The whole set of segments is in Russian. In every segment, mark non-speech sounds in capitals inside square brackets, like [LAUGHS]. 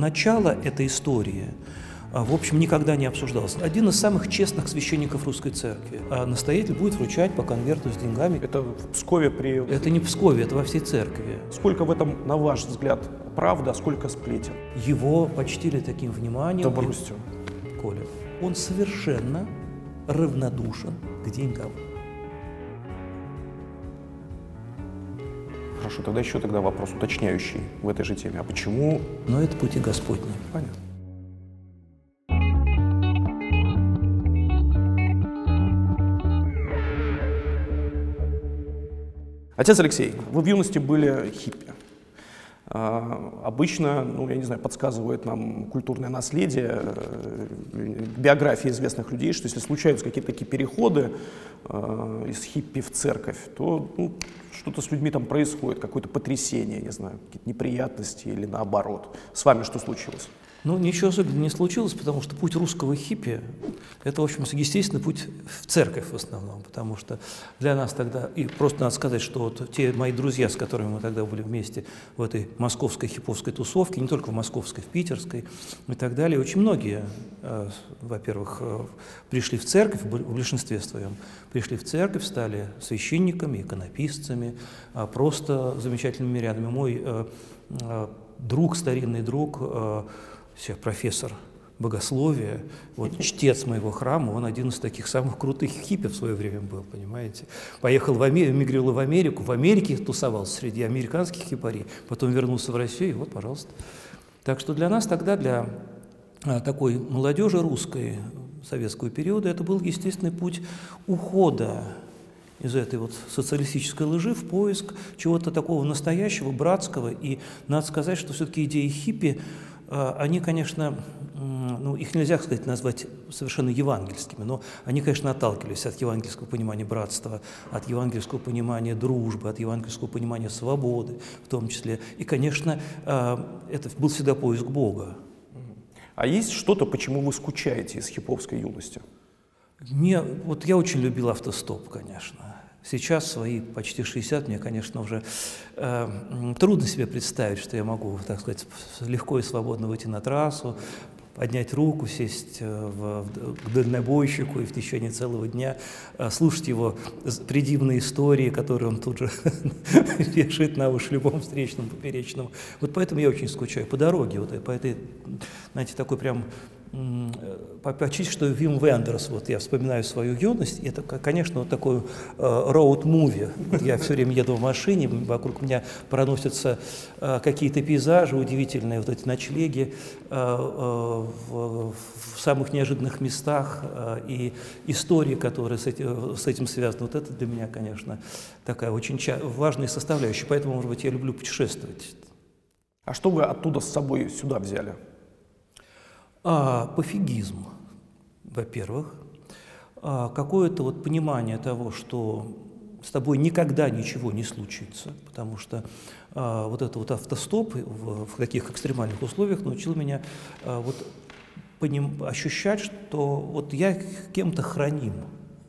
Начало этой истории а, в общем, никогда не обсуждалось. Один из самых честных священников русской церкви. А настоятель будет вручать по конверту с деньгами. Это в Пскове при... Это не в Пскове, это во всей церкви. Сколько в этом, на ваш взгляд, правда, а сколько сплетен? Его почтили таким вниманием. Добростью. Коля. Он совершенно равнодушен к деньгам. Хорошо, тогда еще тогда вопрос уточняющий в этой же теме. А почему? Но это пути Господни. Понятно. Отец Алексей, вы в юности были хиппи. А, обычно, ну, я не знаю, подсказывает нам культурное наследие, э, биографии известных людей, что если случаются какие-то такие переходы э, из хиппи в церковь, то ну, что-то с людьми там происходит, какое-то потрясение, не знаю, какие-то неприятности или наоборот. С вами что случилось? Ну, ничего особенного не случилось, потому что путь русского хиппи – это, в общем, естественный путь в церковь в основном, потому что для нас тогда, и просто надо сказать, что вот те мои друзья, с которыми мы тогда были вместе в этой московской хиповской тусовке, не только в московской, в питерской и так далее, очень многие, э, во-первых, э, пришли в церковь, в большинстве своем, пришли в церковь, стали священниками, иконописцами, а просто замечательными рядами. Мой э, друг, старинный друг, себя профессор богословия, вот чтец моего храма, он один из таких самых крутых хиппи в свое время был, понимаете. Поехал в Америку, эмигрировал в Америку, в Америке тусовался среди американских хипарей, потом вернулся в Россию, и вот, пожалуйста. Так что для нас тогда, для а, такой молодежи русской советского периода, это был естественный путь ухода из этой вот социалистической лжи в поиск чего-то такого настоящего, братского. И надо сказать, что все-таки идеи хиппи они, конечно, ну, их нельзя, сказать, назвать совершенно евангельскими, но они, конечно, отталкивались от евангельского понимания братства, от евангельского понимания дружбы, от евангельского понимания свободы в том числе. И, конечно, а, это был всегда поиск Бога. А есть что-то, почему вы скучаете из хиповской юности? Мне, вот я очень любил автостоп, конечно. Сейчас, свои почти 60, мне, конечно, уже э, трудно себе представить, что я могу, так сказать, легко и свободно выйти на трассу, поднять руку, сесть э, в, в, к дальнобойщику и в течение целого дня э, слушать его предивные истории, которые он тут же [LAUGHS] решит на уши любому встречному, поперечному. Вот поэтому я очень скучаю по дороге, вот по этой, знаете, такой прям почти что Вим Вендерс, вот я вспоминаю свою юность, это, конечно, вот такой роуд-муви. Вот я все время еду в машине, вокруг меня проносятся э, какие-то пейзажи удивительные, вот эти ночлеги э, э, в, самых неожиданных местах и истории, которые с этим связаны. Вот это для меня, конечно, такая очень важная составляющая. Поэтому, может быть, я люблю путешествовать. А что вы оттуда с собой сюда взяли? А, пофигизм, во-первых, а, какое-то вот понимание того, что с тобой никогда ничего не случится, потому что а, вот это вот автостоп в, в таких экстремальных условиях научил меня а, вот поним, ощущать, что вот я кем-то храним.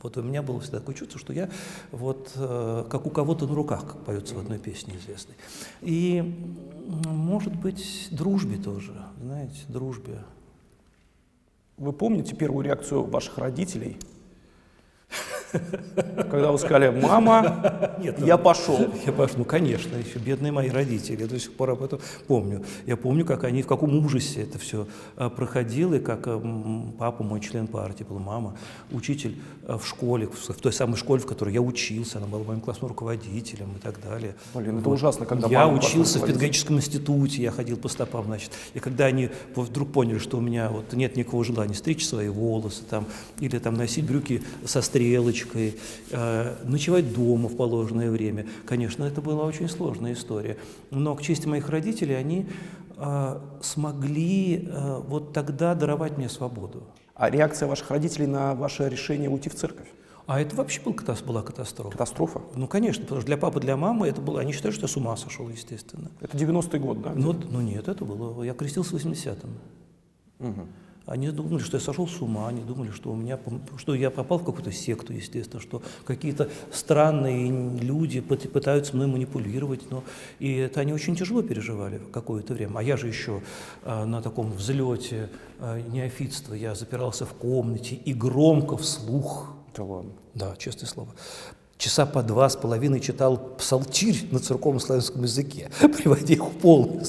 Вот у меня было всегда такое чувство, что я вот э, как у кого-то на руках, как поется в одной песне известной. И, может быть, дружбе тоже, знаете, дружбе. Вы помните первую реакцию ваших родителей когда вы сказали, мама, [LAUGHS] Нет, я пошел. [LAUGHS] Я пошел, ну, конечно, еще бедные мои родители, я до сих пор об этом помню. Я помню, как они, в каком ужасе это все а, проходило, и как папа, мой член партии был, мама, учитель а, в школе, в той самой школе, в которой я учился, она была моим классным руководителем и так далее. Блин, это вот. ужасно, когда Я учился в педагогическом институте, я ходил по стопам, значит, и когда они вдруг поняли, что у меня вот нет никакого желания стричь свои волосы там, или там носить брюки со стрелочкой, девочкой, э, ночевать дома в положенное время. Конечно, это была очень сложная история. Но к чести моих родителей они э, смогли э, вот тогда даровать мне свободу. А реакция ваших родителей на ваше решение уйти в церковь? А это вообще был, была катастрофа. Катастрофа? Ну, конечно, потому что для папы, для мамы это было... Они считают, что я с ума сошел, естественно. Это 90-й год, да? Ну, ну нет, это было... Я крестился в 80-м. Угу. Они думали, что я сошел с ума, они думали, что, у меня, что я попал в какую-то секту, естественно, что какие-то странные люди пытаются мной манипулировать. Но, и это они очень тяжело переживали какое-то время. А я же еще а, на таком взлете а, неофитства, я запирался в комнате и громко вслух. Да ладно. Да, честное слово часа по два с половиной читал псалтирь на церковном славянском языке, [LAUGHS] приводя их в полное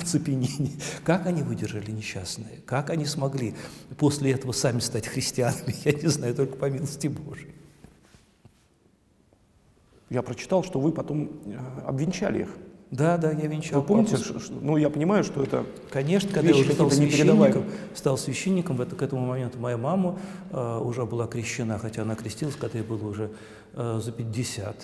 оцепенение. Как они выдержали несчастные? Как они смогли после этого сами стать христианами? [LAUGHS] Я не знаю, только по милости Божией. Я прочитал, что вы потом э, обвенчали их. Да, да, я венчал. Вы помните, что, ну я понимаю, что это Конечно, когда я уже стал священником, стал священником, это, к этому моменту моя мама э, уже была крещена, хотя она крестилась, когда ей было уже э, за 50.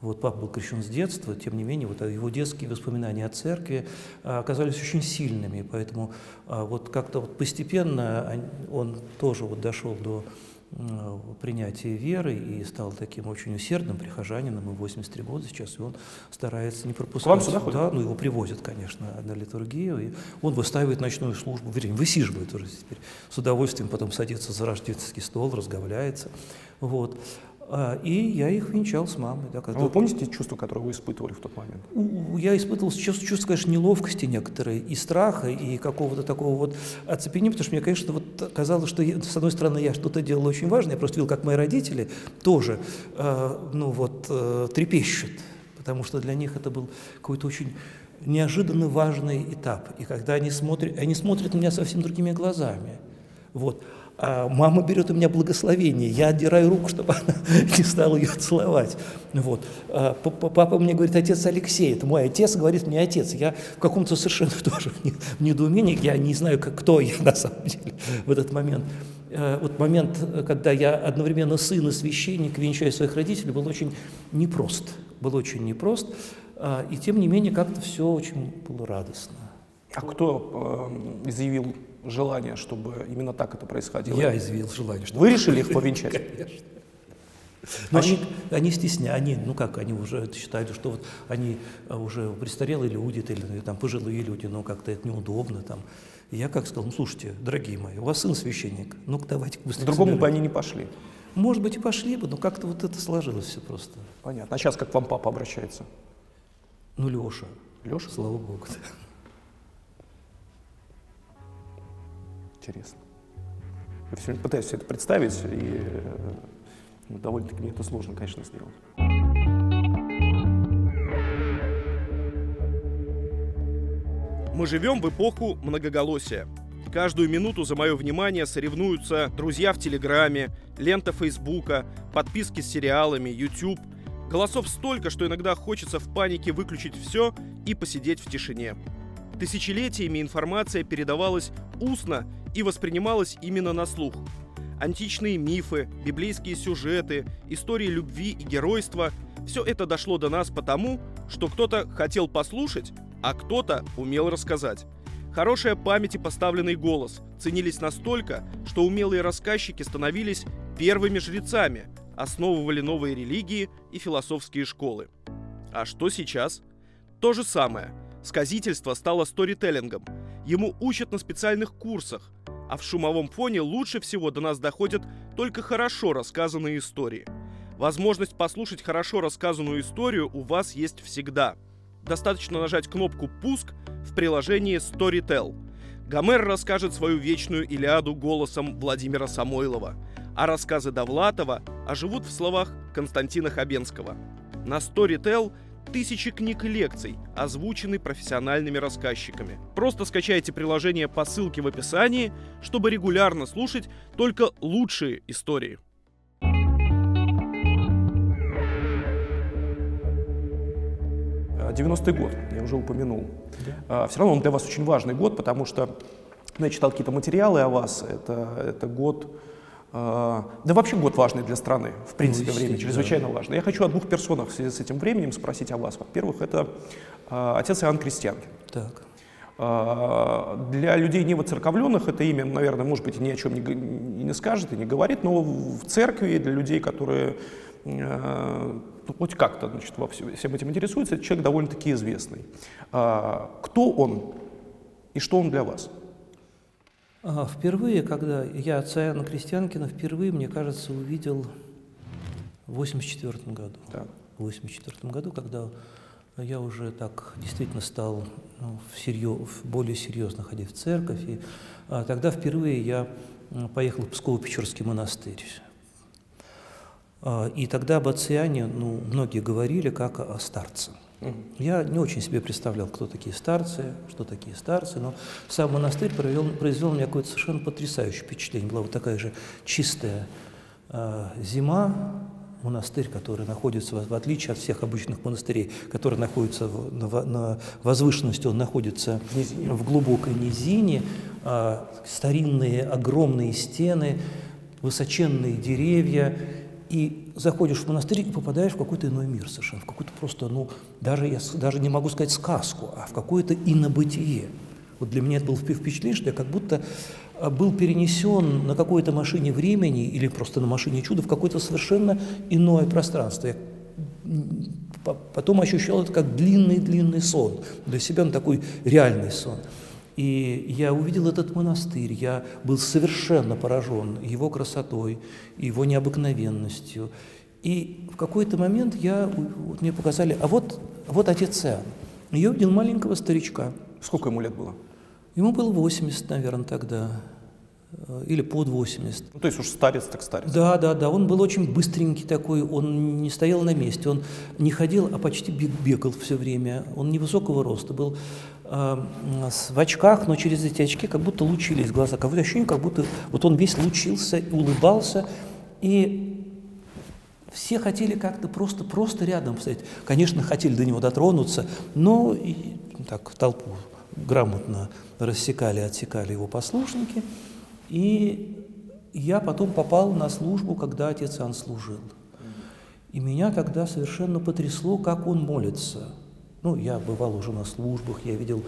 Вот папа был крещен с детства, тем не менее, вот его детские воспоминания о церкви э, оказались очень сильными, поэтому э, вот как-то вот постепенно он тоже вот дошел до Э, принятия веры и стал таким очень усердным прихожанином, ему 83 года сейчас, и он старается не пропускать. К вам сюда ходит? Да, ну его привозят, конечно, на литургию, и он выстаивает ночную службу, вернее, высиживает уже теперь, с удовольствием потом садится за рождественский стол, разговляется. Вот. А, и я их венчал с мамой. Да, когда... А вы помните чувства, которые вы испытывали в тот момент? Я испытывал чувство, чувство, конечно, неловкости некоторые, и страха, и какого-то такого вот оцепенения, потому что мне, конечно, вот казалось, что, я, с одной стороны, я что-то делал очень важное, я просто видел, как мои родители тоже, э, ну вот, э, трепещут, потому что для них это был какой-то очень неожиданно важный этап. И когда они смотрят, они смотрят на меня совсем другими глазами. Вот. А мама берет у меня благословение, я отдираю руку, чтобы она [LAUGHS] не стала ее целовать. Вот. А папа мне говорит, отец Алексей, это мой отец, говорит мне отец. Я в каком-то совершенно [LAUGHS] тоже в недоумении, я не знаю, как, кто я на самом деле [LAUGHS] в этот момент. А вот момент, когда я одновременно сын и священник, венчаю своих родителей, был очень непрост. Был очень непрост, а, и тем не менее как-то все очень было радостно. А кто э, изъявил желание, чтобы именно так это происходило? Я изъявил желание. Чтобы... Вы решили их повенчать? [LAUGHS] Конечно. Но они, они стесняются, они, ну как, они уже считают, что вот они а, уже престарелые люди или там пожилые люди, но как-то это неудобно там. И я как сказал, ну слушайте, дорогие мои, у вас сын священник, ну-ка давайте быстрее. К-другому бы они не пошли. Может быть и пошли бы, но как-то вот это сложилось все просто. Понятно. А сейчас как к вам папа обращается? Ну, Леша. Леша? Слава Богу. Интересно. Я все время пытаюсь это представить, и ну, довольно-таки мне это сложно, конечно, сделать. Мы живем в эпоху многоголосия. Каждую минуту за мое внимание соревнуются друзья в Телеграме, лента Фейсбука, подписки с сериалами, YouTube. Голосов столько, что иногда хочется в панике выключить все и посидеть в тишине. Тысячелетиями информация передавалась устно и воспринималась именно на слух. Античные мифы, библейские сюжеты, истории любви и геройства – все это дошло до нас потому, что кто-то хотел послушать, а кто-то умел рассказать. Хорошая память и поставленный голос ценились настолько, что умелые рассказчики становились первыми жрецами, основывали новые религии и философские школы. А что сейчас? То же самое. Сказительство стало сторителлингом. Ему учат на специальных курсах, а в шумовом фоне лучше всего до нас доходят только хорошо рассказанные истории. Возможность послушать хорошо рассказанную историю у вас есть всегда. Достаточно нажать кнопку «Пуск» в приложении Storytel. Гомер расскажет свою вечную Илиаду голосом Владимира Самойлова, а рассказы Довлатова оживут в словах Константина Хабенского. На Storytel – тысячи книг и лекций, озвучены профессиональными рассказчиками. Просто скачайте приложение по ссылке в описании, чтобы регулярно слушать только лучшие истории. Девяностый год, я уже упомянул. Да. А, Все равно он для вас очень важный год, потому что я читал какие-то материалы о вас. Это, это год а, да вообще год важный для страны, в принципе, ну, время чрезвычайно да. важно. Я хочу о двух персонах в связи с этим временем спросить о вас. Во-первых, это э, отец Иоанн Крестьянкин. Так. Э, для людей не воцерковленных это имя, наверное, может быть, ни о чем не, не скажет и не говорит, но в церкви для людей, которые хоть как-то значит, во всем, этим интересуются, это человек довольно-таки известный. Кто он и что он для вас? А, впервые, когда я отца Иоанна Крестьянкина впервые, мне кажется, увидел в 84 году. Так. В 84 году, когда я уже так действительно стал ну, всерьез, более серьезно ходить в церковь. И а, тогда впервые я поехал в Псково-Печорский монастырь. А, и тогда об отце Иоанне, ну, многие говорили как о старце. Я не очень себе представлял, кто такие старцы, что такие старцы, но сам монастырь провел, произвел на меня какое-то совершенно потрясающее впечатление. Была вот такая же чистая э, зима, монастырь, который находится, в отличие от всех обычных монастырей, которые находятся на, на возвышенности, он находится Низине. в глубокой низине, а, старинные огромные стены, высоченные деревья, и заходишь в монастырь и попадаешь в какой-то иной мир совершенно, в какую-то просто, ну, даже я даже не могу сказать сказку, а в какое-то инобытие. Вот для меня это было впечатление, что я как будто а, был перенесен на какой-то машине времени или просто на машине чуда в какое-то совершенно иное пространство. Я потом ощущал это как длинный-длинный сон. Для себя он такой реальный сон. И я увидел этот монастырь, я был совершенно поражен его красотой, его необыкновенностью. И в какой-то момент я, вот мне показали, а вот, вот отец Иоанн. Я увидел маленького старичка. Сколько ему лет было? Ему было 80, наверное, тогда, э, или под 80. Ну, то есть уж старец так старец. Да, да, да, он был очень быстренький такой, он не стоял на месте, он не ходил, а почти бегал все время. Он невысокого роста, был в очках, но через эти очки как будто лучились глаза, как будто ощущение, как будто вот он весь лучился, улыбался, и все хотели как-то просто, просто рядом стоять. Конечно, хотели до него дотронуться, но и, так, толпу грамотно рассекали, отсекали его послушники. И я потом попал на службу, когда отец Иоанн служил. И меня тогда совершенно потрясло, как он молится. Ну, я бывал уже на службах, я видел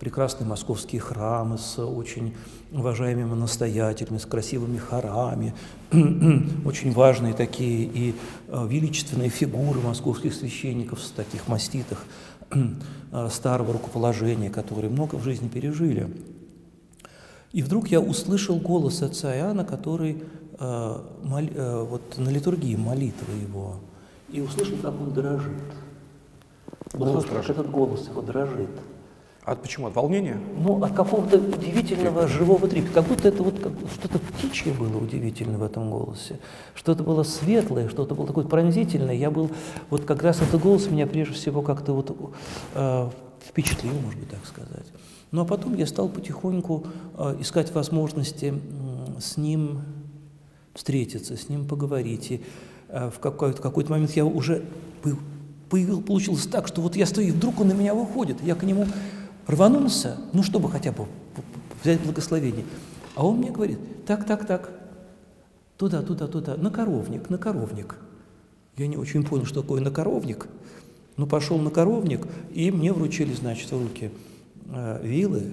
прекрасные московские храмы с очень уважаемыми настоятелями, с красивыми хорами, [CLEARS THROAT] очень важные такие и э, величественные фигуры московских священников с таких маститых Э, старого рукоположения, которые много в жизни пережили. И вдруг я услышал голос отца Иоанна, который э, мол, э, вот на литургии молитвы его, и услышал, как он дрожит. Голос услышал, дрожит. этот голос его дрожит. А от почему? От волнения? Ну, от какого-то удивительного живого трепета. Как будто это вот как, что-то птичье было удивительно в этом голосе. Что-то было светлое, что-то было такое пронзительное. Я был, вот как раз этот голос меня прежде всего как-то вот э, впечатлил, может быть, так сказать. Ну, а потом я стал потихоньку э, искать возможности э, с ним встретиться, с ним поговорить. И э, в какой-то, какой-то момент я уже появил, получилось так, что вот я стою, и вдруг он на меня выходит, я к нему рванулся, ну, чтобы хотя бы взять благословение. А он мне говорит, так, так, так, туда, туда, туда, на коровник, на коровник. Я не очень понял, что такое на коровник. Ну, пошел на коровник, и мне вручили, значит, в руки э, вилы,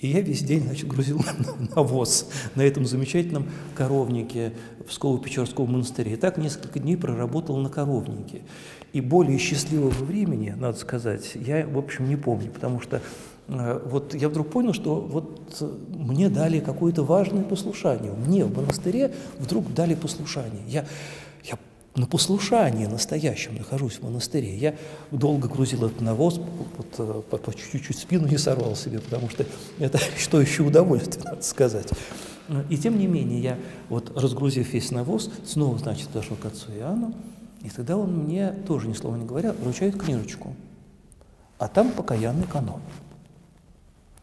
и я весь день, значит, грузил [LAUGHS] навоз на этом замечательном коровнике в Псково-Печорском монастыре. И так несколько дней проработал на коровнике. И более счастливого времени, надо сказать, я, в общем, не помню, потому что э, вот я вдруг понял, что вот э, мне дали какое-то важное послушание. Мне в монастыре вдруг дали послушание. Я, я на послушании настоящем нахожусь в монастыре. Я долго грузил этот навоз, вот, э, по, чуть-чуть спину не сорвал себе, потому что это [LAUGHS] что еще удовольствие, надо сказать. И тем не менее, я вот разгрузив весь навоз, снова, значит, подошел к отцу Иоанну, и тогда он мне, тоже ни слова не говоря, вручает книжечку. А там покаянный канон.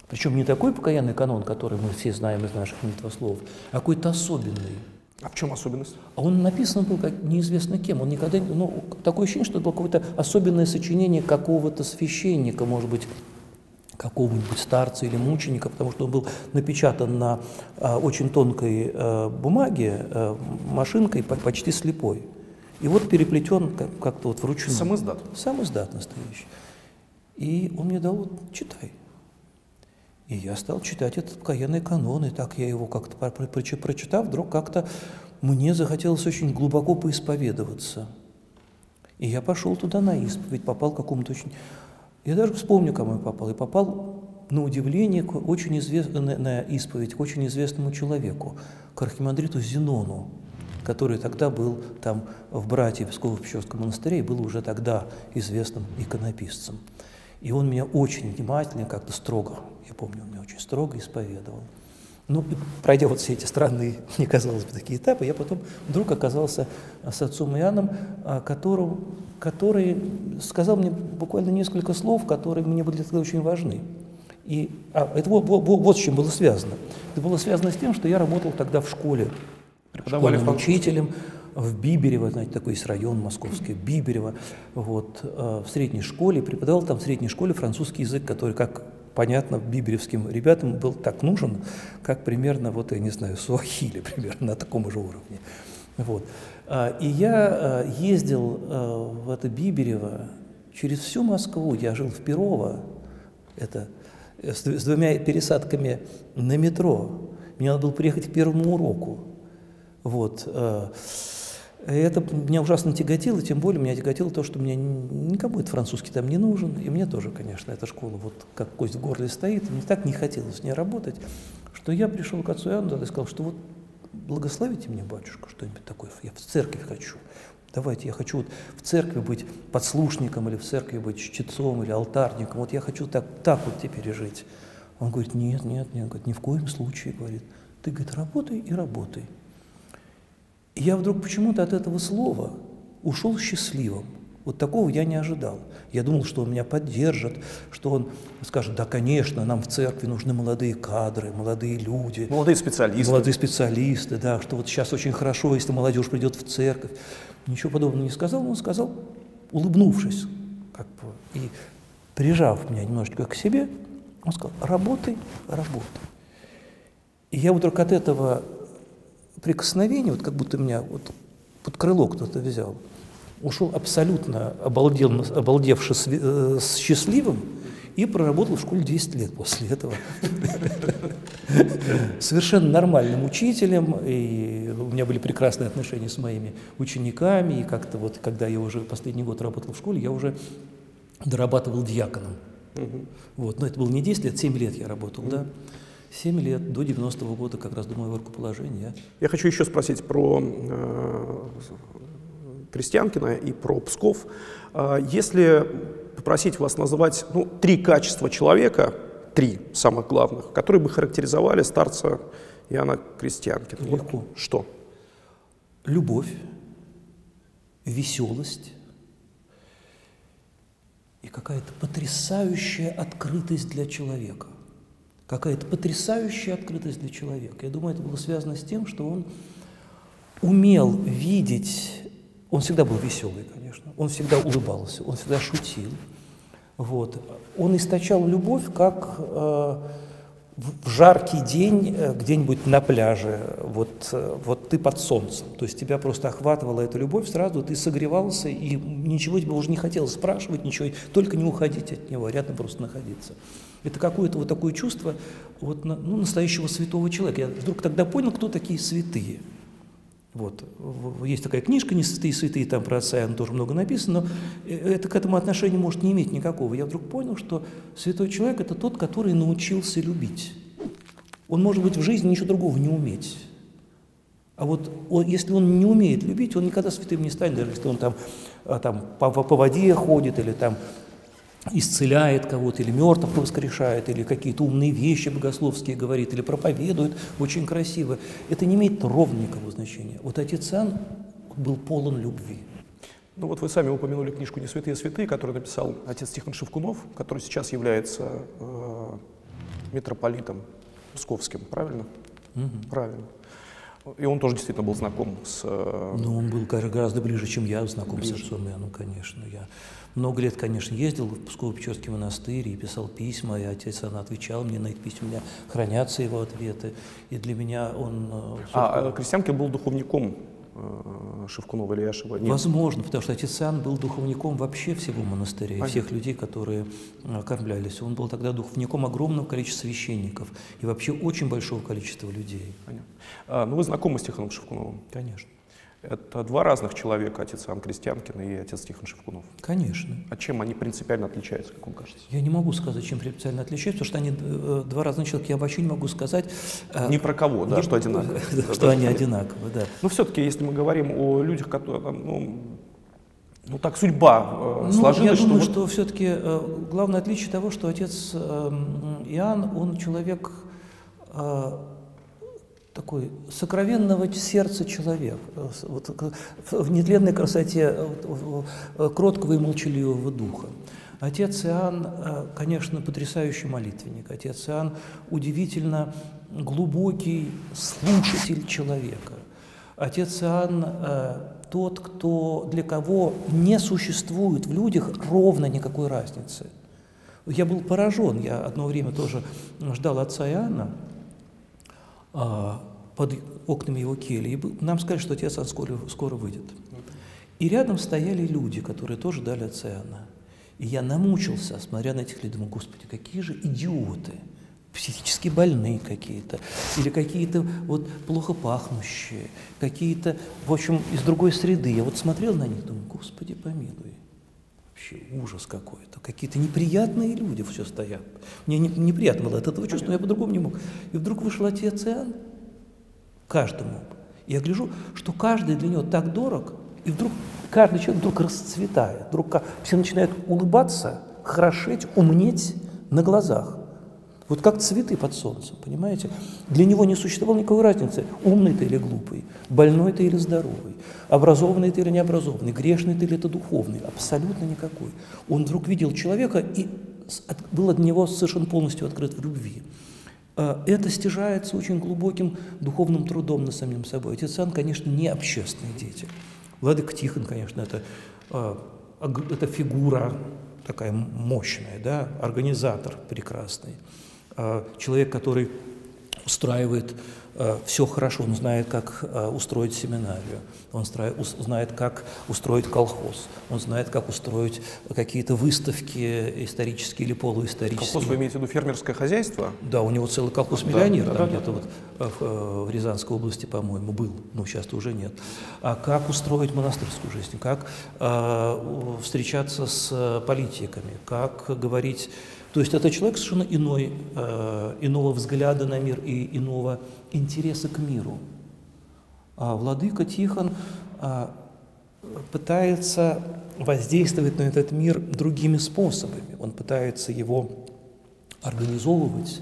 Причем не такой покаянный канон, который мы все знаем из наших молитвословов, а какой-то особенный. А в чем особенность? А он написан был как неизвестно кем. Он никогда, ну, такое ощущение, что это было какое-то особенное сочинение какого-то священника, может быть, какого-нибудь старца или мученика, потому что он был напечатан на а, очень тонкой а, бумаге, а, машинкой, почти слепой. И вот переплетен как-то вот вручную. Сам издат? Сам издат настоящий. И он мне дал, вот, читай. И я стал читать этот покаянный канон, и так я его как-то прочитав, вдруг как-то мне захотелось очень глубоко поисповедоваться. И я пошел туда на исповедь, попал к какому-то очень... Я даже вспомню, кому я попал. И попал на удивление, очень извест... на, на исповедь к очень известному человеку, к архимандриту Зенону, который тогда был там в братье Псково-Печорском монастыре и был уже тогда известным иконописцем. И он меня очень внимательно, как-то строго, я помню, он меня очень строго исповедовал. Ну, пройдя вот все эти странные, [LAUGHS] мне казалось бы, такие этапы, я потом вдруг оказался с отцом Иоанном, а, которым, который сказал мне буквально несколько слов, которые мне были тогда очень важны. И а, это вот, вот, вот с чем было связано. Это было связано с тем, что я работал тогда в школе, школьным учителем в Биберево, знаете, такой есть район московский, Биберево, вот, э, в средней школе, преподавал там в средней школе французский язык, который, как понятно, биберевским ребятам был так нужен, как примерно, вот, я не знаю, суахили примерно на таком же уровне. Вот. А, и я э, ездил э, в это Биберево через всю Москву, я жил в Перово, это с двумя пересадками на метро. Мне надо было приехать к первому уроку. Вот. Э, это меня ужасно тяготило, тем более меня тяготило то, что мне никому этот французский там не нужен, и мне тоже, конечно, эта школа вот как кость в горле стоит, мне так не хотелось с ней работать, что я пришел к отцу Иоанну и сказал, что вот благословите мне, батюшка, что-нибудь такое, я в церковь хочу. Давайте, я хочу вот в церкви быть подслушником, или в церкви быть чтецом, или алтарником. Вот я хочу так, так вот теперь жить. Он говорит, нет, нет, нет, говорит, ни в коем случае, говорит. Ты, говорит, работай и работай. И я вдруг почему-то от этого слова ушел счастливым. Вот такого я не ожидал. Я думал, что он меня поддержит, что он скажет, да, конечно, нам в церкви нужны молодые кадры, молодые люди. Молодые специалисты. Молодые специалисты, да, что вот сейчас очень хорошо, если молодежь придет в церковь. Ничего подобного не сказал, он сказал, улыбнувшись, как бы, и прижав меня немножечко к себе, он сказал, работай, работай. И я вдруг от этого прикосновение, вот как будто меня вот под крыло кто-то взял, ушел абсолютно обалдел, обалдевший э, счастливым и проработал в школе 10 лет после этого. Совершенно нормальным учителем, и у меня были прекрасные отношения с моими учениками, и как-то вот, когда я уже последний год работал в школе, я уже дорабатывал диаконом. Вот, но это было не 10 лет, 7 лет я работал, да. 7 лет, до 90-го года, как раз до моего рукоположения. Я хочу еще спросить про э, Крестьянкина и про Псков. Э, если попросить вас назвать ну, три качества человека, три самых главных, которые бы характеризовали старца Иоанна Крестьянкина. Легко. Вот что? Любовь, веселость и какая-то потрясающая открытость для человека какая-то потрясающая открытость для человека. Я думаю, это было связано с тем, что он умел видеть, он всегда был веселый, конечно, он всегда улыбался, он всегда шутил. Вот. Он источал любовь, как э, в жаркий день э, где-нибудь на пляже, вот, э, вот ты под солнцем, то есть тебя просто охватывала эта любовь, сразу ты согревался, и ничего тебе уже не хотелось спрашивать, ничего, только не уходить от него, а рядом просто находиться. Это какое-то вот такое чувство вот, ну, настоящего святого человека. Я вдруг тогда понял, кто такие святые. Вот. Есть такая книжка «Не святые святые», там про отца Иоанна тоже много написано, но э, это к этому отношения может не иметь никакого. Я вдруг понял, что святой человек – это тот, который научился любить. Он может быть в жизни ничего другого не уметь. А вот он, если он не умеет любить, он никогда святым не станет, даже если он там, а, там по, по воде ходит или там исцеляет кого-то, или мертвых воскрешает, или какие-то умные вещи богословские говорит, или проповедует очень красиво. Это не имеет ровно никакого значения. Вот отец Иоанн был полон любви. Ну вот вы сами упомянули книжку «Не святые святые», которую написал отец Тихон Шевкунов, который сейчас является э, митрополитом Псковским, правильно? Угу. Правильно. И он тоже действительно был знаком с... Э, ну, он был гораздо ближе, чем я знаком ближе. с отцом Иоанном, конечно. Я много лет, конечно, ездил в Псково-Печорский монастырь и писал письма, и отец Иоанн отвечал мне на эти письма, у меня хранятся его ответы, и для меня он... Э, а, а Крестьянкин был духовником э, Шевкунова или Яшева? Нет. Возможно, потому что отец Иоанн был духовником вообще всего монастыря, Понятно. всех людей, которые кормлялись. Он был тогда духовником огромного количества священников и вообще очень большого количества людей. Понятно. А, ну вы знакомы с Тихоном Шевкуновым? Конечно. Это два разных человека, отец Иоанн Крестьянкин и отец Тихон Шевкунов. Конечно. А чем они принципиально отличаются, как вам кажется? Я не могу сказать, чем принципиально отличаются, потому что они э, два разных человека. Я вообще не могу сказать... Э, не про кого, да, не, что одинаково. [LAUGHS] Что они одинаковы, да. Но все-таки, если мы говорим о людях, которые, ну, ну так судьба э, ну, сложилась, я думаю, что... что все-таки э, главное отличие того, что отец э, Иоанн, он человек э, такой сокровенного сердца человек, э, вот, в нетленной красоте э, кроткого и молчаливого духа. Отец Иоанн, э, конечно, потрясающий молитвенник. Отец Иоанн удивительно глубокий слушатель человека. Отец Иоанн тот, кто, для кого не существует в людях ровно никакой разницы. Я был поражен, я одно время тоже ждал отца Иоанна, под окнами его кельи. И нам сказали, что отец скоро, скоро выйдет. И рядом стояли люди, которые тоже дали отца Иоанна. И я намучился, смотря на этих людей, думаю, Господи, какие же идиоты, психически больные какие-то, или какие-то вот плохо пахнущие, какие-то, в общем, из другой среды. Я вот смотрел на них, думаю, Господи, помилуй. Вообще ужас какой-то. Какие-то неприятные люди все стоят. Мне не, неприятно было от этого чувства, но я по-другому не мог. И вдруг вышел отец Иоанн, каждому. И я гляжу, что каждый для него так дорог, и вдруг каждый человек вдруг расцветает, вдруг все начинают улыбаться, хорошеть, умнеть на глазах. Вот как цветы под солнцем, понимаете? Для него не существовало никакой разницы, умный ты или глупый, больной ты или здоровый, образованный ты или необразованный, грешный ты или это духовный, абсолютно никакой. Он вдруг видел человека и был от него совершенно полностью открыт в любви. А, это стяжается очень глубоким духовным трудом над самим собой. Отец Иоанн, конечно, не общественный деятель. Владыка Тихон, конечно, это, а, это фигура такая мощная, да, организатор прекрасный. А, человек, который устраивает э, все хорошо, он знает, как э, устроить семинарию, он знает, как устроить колхоз, он знает, как устроить какие-то выставки исторические или полуисторические. Колхоз, вы имеете в виду фермерское хозяйство? Да, у него целый колхоз-миллионер да, там да, где-то да. вот в, Рязанской области, по-моему, был, но сейчас уже нет. А как устроить монастырскую жизнь, как э, встречаться с политиками, как говорить то есть это человек совершенно иной, э, иного взгляда на мир и иного интереса к миру. А владыка Тихон э, пытается воздействовать на этот мир другими способами. Он пытается его организовывать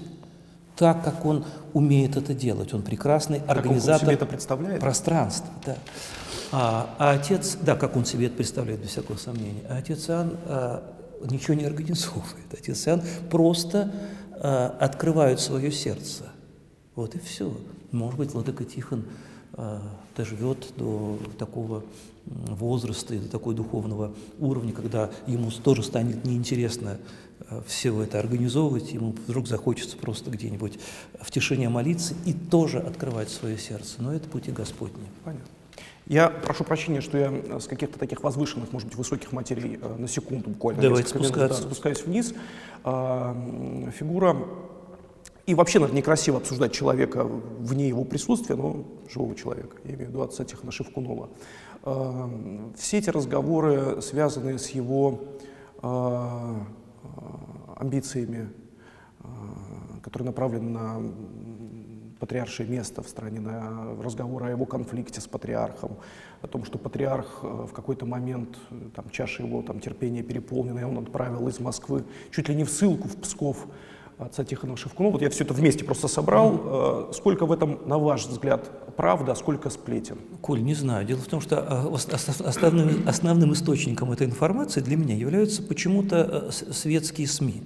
так, как он умеет это делать. Он прекрасный организатор как он себе это представляет? пространства. Да. А, а отец, да, как он себе это представляет, без всякого сомнения. А отец Иоанн а, ничего не организовывает. Отец Иоанн просто э, открывает свое сердце. Вот и все. Может быть, Владыка Тихон э, доживет до такого возраста и до такого духовного уровня, когда ему тоже станет неинтересно э, все это организовывать, ему вдруг захочется просто где-нибудь в тишине молиться и тоже открывать свое сердце. Но это пути Господни. Понятно. Я прошу прощения, что я э, с каких-то таких возвышенных, может быть, высоких материй э, на секунду буквально Давайте спускаться. Да, спускаюсь вниз. А, фигура и вообще, наверное, некрасиво обсуждать человека вне его присутствия, но живого человека, я имею в виду отца Тихона Шевкунова. А, все эти разговоры, связанные с его а, амбициями, которые направлены на патриаршее место в стране, на разговор о его конфликте с патриархом, о том, что патриарх э, в какой-то момент, э, там, чаша его там, терпения переполнена, и он отправил из Москвы чуть ли не в ссылку в Псков отца Тихона Шевкунова. Вот я все это вместе просто собрал. Mm-hmm. Сколько в этом, на ваш взгляд, правда, а сколько сплетен? Коль, не знаю. Дело в том, что основным, основным источником этой информации для меня являются почему-то светские СМИ.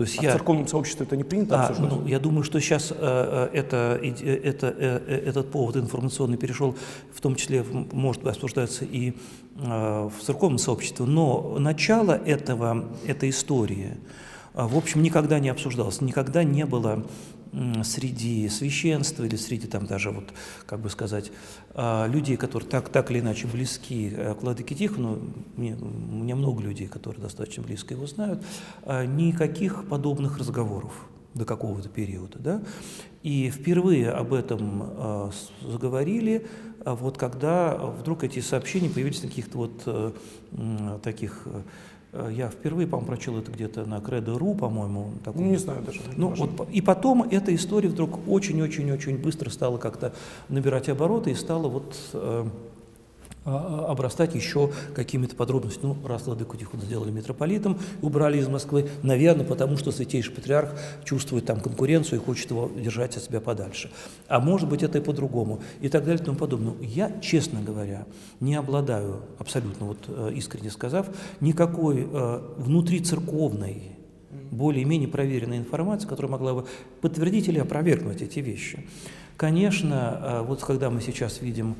То есть а я, в церковном сообществе это не принято а, обсуждать? Ну, я думаю, что сейчас э, это, это, э, этот повод информационный перешел, в том числе, может обсуждаться и э, в церковном сообществе, но начало этого, этой истории, э, в общем, никогда не обсуждалось, никогда не было среди священства или среди там даже вот, как бы сказать, а, людей, которые так, так или иначе близки э, к Владыке Тихону, мне, у меня много людей, которые достаточно близко его знают, а, никаких подобных разговоров до какого-то периода. Да? И впервые об этом э, заговорили, а вот когда вдруг эти сообщения появились на каких-то вот э, таких... Э, я впервые, по-моему, прочел это где-то на Credo.ru, по-моему. Ну, не знаю даже. Ну, вот, и потом эта история вдруг очень-очень-очень быстро стала как-то набирать обороты и стала вот... Э, обрастать еще какими-то подробностями. Ну, раз Владыку Тихона сделали митрополитом, убрали из Москвы, наверное, потому что Святейший Патриарх чувствует там конкуренцию и хочет его держать от себя подальше. А может быть, это и по-другому. И так далее и тому подобное. Я, честно говоря, не обладаю, абсолютно вот э, искренне сказав, никакой э, внутрицерковной более-менее проверенной информации, которая могла бы подтвердить или опровергнуть эти вещи. Конечно, э, вот когда мы сейчас видим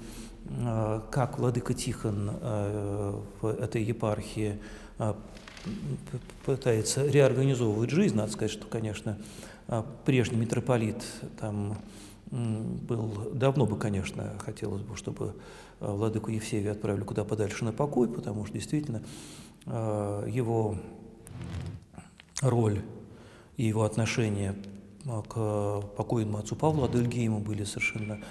как владыка Тихон э, в этой епархии э, пытается реорганизовывать жизнь, надо сказать, что, конечно, прежний митрополит там был, давно бы, конечно, хотелось бы, чтобы владыку Евсевия отправили куда подальше на покой, потому что действительно его роль и его отношение к покойному отцу Павлу Адельгейму были совершенно Э,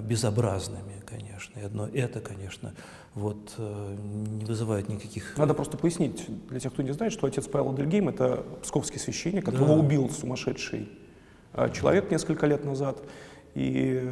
безобразными, конечно. И одно это, конечно, вот, э, не вызывает никаких... Надо просто пояснить для тех, кто не знает, что отец Павел Дельгейм – это псковский священник, которого да. убил сумасшедший э, человек несколько лет назад. И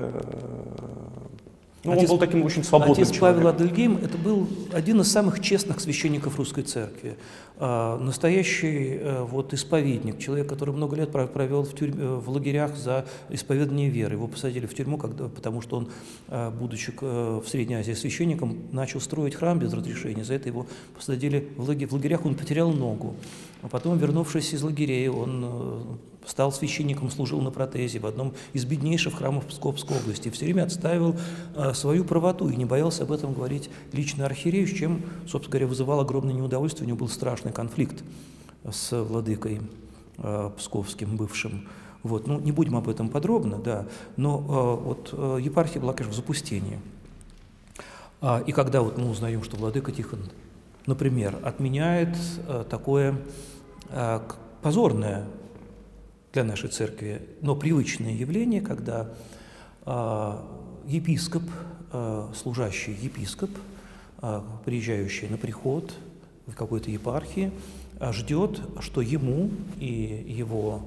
ну, отец, он был таким очень свободным Отец человеком. Павел Адельгейм – это был один из самых честных священников русской церкви. А, настоящий а, вот, исповедник, человек, который много лет провел в, тюрьме, в лагерях за исповедание веры. Его посадили в тюрьму, когда, потому что он, а, будучи в Средней Азии священником, начал строить храм без разрешения. За это его посадили в лагерь. В лагерях он потерял ногу. А потом, вернувшись из лагерей, он э, стал священником, служил на протезе в одном из беднейших храмов Псковской области. Все время отстаивал а, свою правоту и не боялся об этом говорить лично архиерею, с чем, собственно говоря, вызывал огромное неудовольствие. У него был страшный конфликт с владыкой а, Псковским бывшим. Вот. Ну, не будем об этом подробно, да, но вот епархия была, конечно, в запустении. А, и когда вот мы узнаем, что владыка Тихон, например, отменяет а, такое а, позорное для нашей церкви, но привычное явление, когда э, епископ, э, служащий епископ, э, приезжающий на приход в какой-то епархии, э, ждет, что ему и его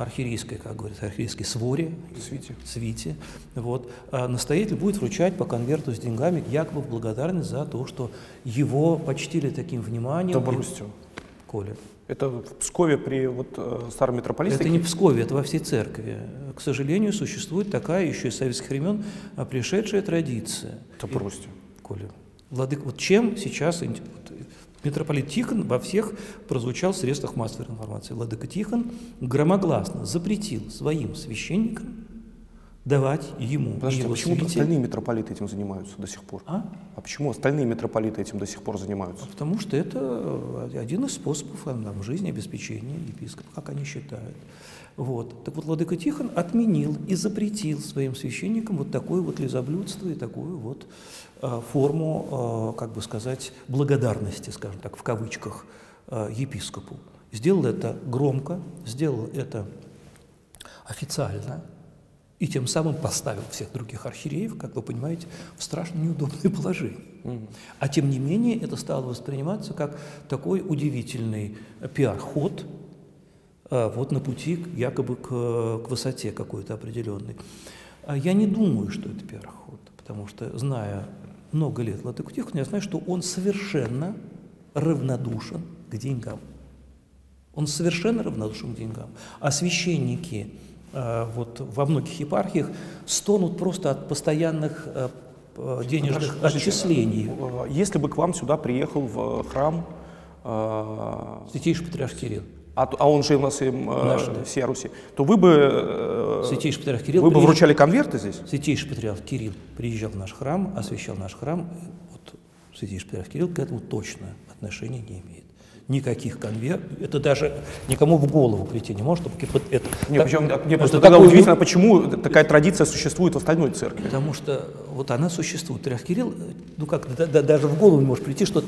архиерейской, как говорят, архиерейской своре, свите, свите вот, настоятель будет вручать по конверту с деньгами якобы в благодарность за то, что его почтили таким вниманием. Добростью. Коля. Это в Пскове при вот, э, старом митрополите? Это не в Пскове, это во всей церкви. К сожалению, существует такая еще из советских времен а, пришедшая традиция. Это бросьте. Коля, Владык, вот чем сейчас митрополит Тихон во всех прозвучал в средствах массовой информации. Владыка Тихон громогласно запретил своим священникам давать ему. Подождите, а почему остальные митрополиты этим занимаются до сих пор? А? а почему остальные митрополиты этим до сих пор занимаются? А потому что это э, один из способов там, жизни, обеспечения епископа, как они считают. Вот. Так вот, Владыка Тихон отменил и запретил своим священникам вот такое вот лизоблюдство и такую вот э, форму, э, как бы сказать, благодарности, скажем так, в кавычках, э, епископу. Сделал это громко, сделал это официально, и тем самым поставил всех других архиереев, как вы понимаете, в страшно неудобное положение. А тем не менее это стало восприниматься как такой удивительный пиар-ход вот на пути якобы к, к высоте какой-то определенной. А я не думаю, что это пиар-ход, потому что, зная много лет Владыку Тихона, я знаю, что он совершенно равнодушен к деньгам. Он совершенно равнодушен к деньгам. А священники – Э, вот во многих епархиях стонут просто от постоянных э, э, денежных Хорошо, отчислений. Если бы к вам сюда приехал в храм Святейший Патриарх Кирилл, а, а он же у нас и Наш, да. Руси, то вы бы, Святейший Патриарх Кирилл вы бы вручали конверты здесь? Святейший Патриарх Кирилл приезжал в наш храм, освящал наш храм. Вот Святейший Патриарх Кирилл к этому точно отношения не имеет никаких конвертов. Это даже никому в голову прийти не может. Чтобы это, не, так, причем, мне просто тогда удивительно, почему такая традиция существует в остальной церкви. Потому что вот она существует. Трях Кирилл, ну как, да, да, даже в голову не может прийти, что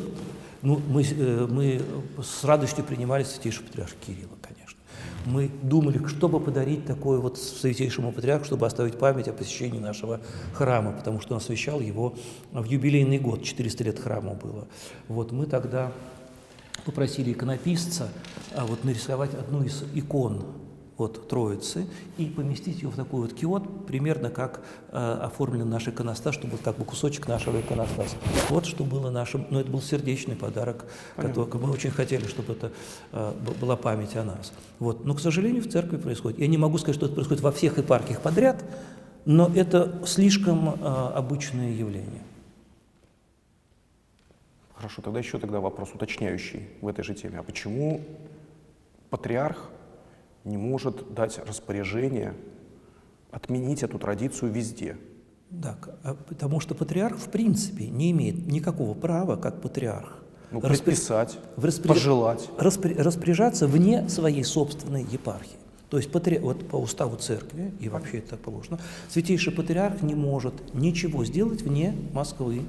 ну, мы, э, мы с радостью принимали святейшего патриарха Кирилла, конечно. Мы думали, чтобы подарить такое вот святейшему патриарху, чтобы оставить память о посещении нашего храма, потому что он освящал его в юбилейный год, 400 лет храму было. Вот мы тогда попросили иконописца а, вот, нарисовать одну из икон от Троицы и поместить ее в такой вот киот, примерно как э, оформлен наш иконостас, чтобы как бы кусочек нашего иконостаса. Вот что было нашим, ну это был сердечный подарок, который, мы очень хотели, чтобы это э, была память о нас. Вот. Но, к сожалению, в церкви происходит. Я не могу сказать, что это происходит во всех епархиях подряд, но это слишком э, обычное явление. Хорошо, тогда еще тогда вопрос уточняющий в этой же теме. А почему патриарх не может дать распоряжение отменить эту традицию везде. Так, а потому что патриарх в принципе не имеет никакого права, как патриарх, ну, предписать, распри... пожелать. Распри... Распоряжаться вне своей собственной епархии. То есть патри... вот по уставу церкви, и вообще это так положено, святейший патриарх не может ничего сделать вне Москвы.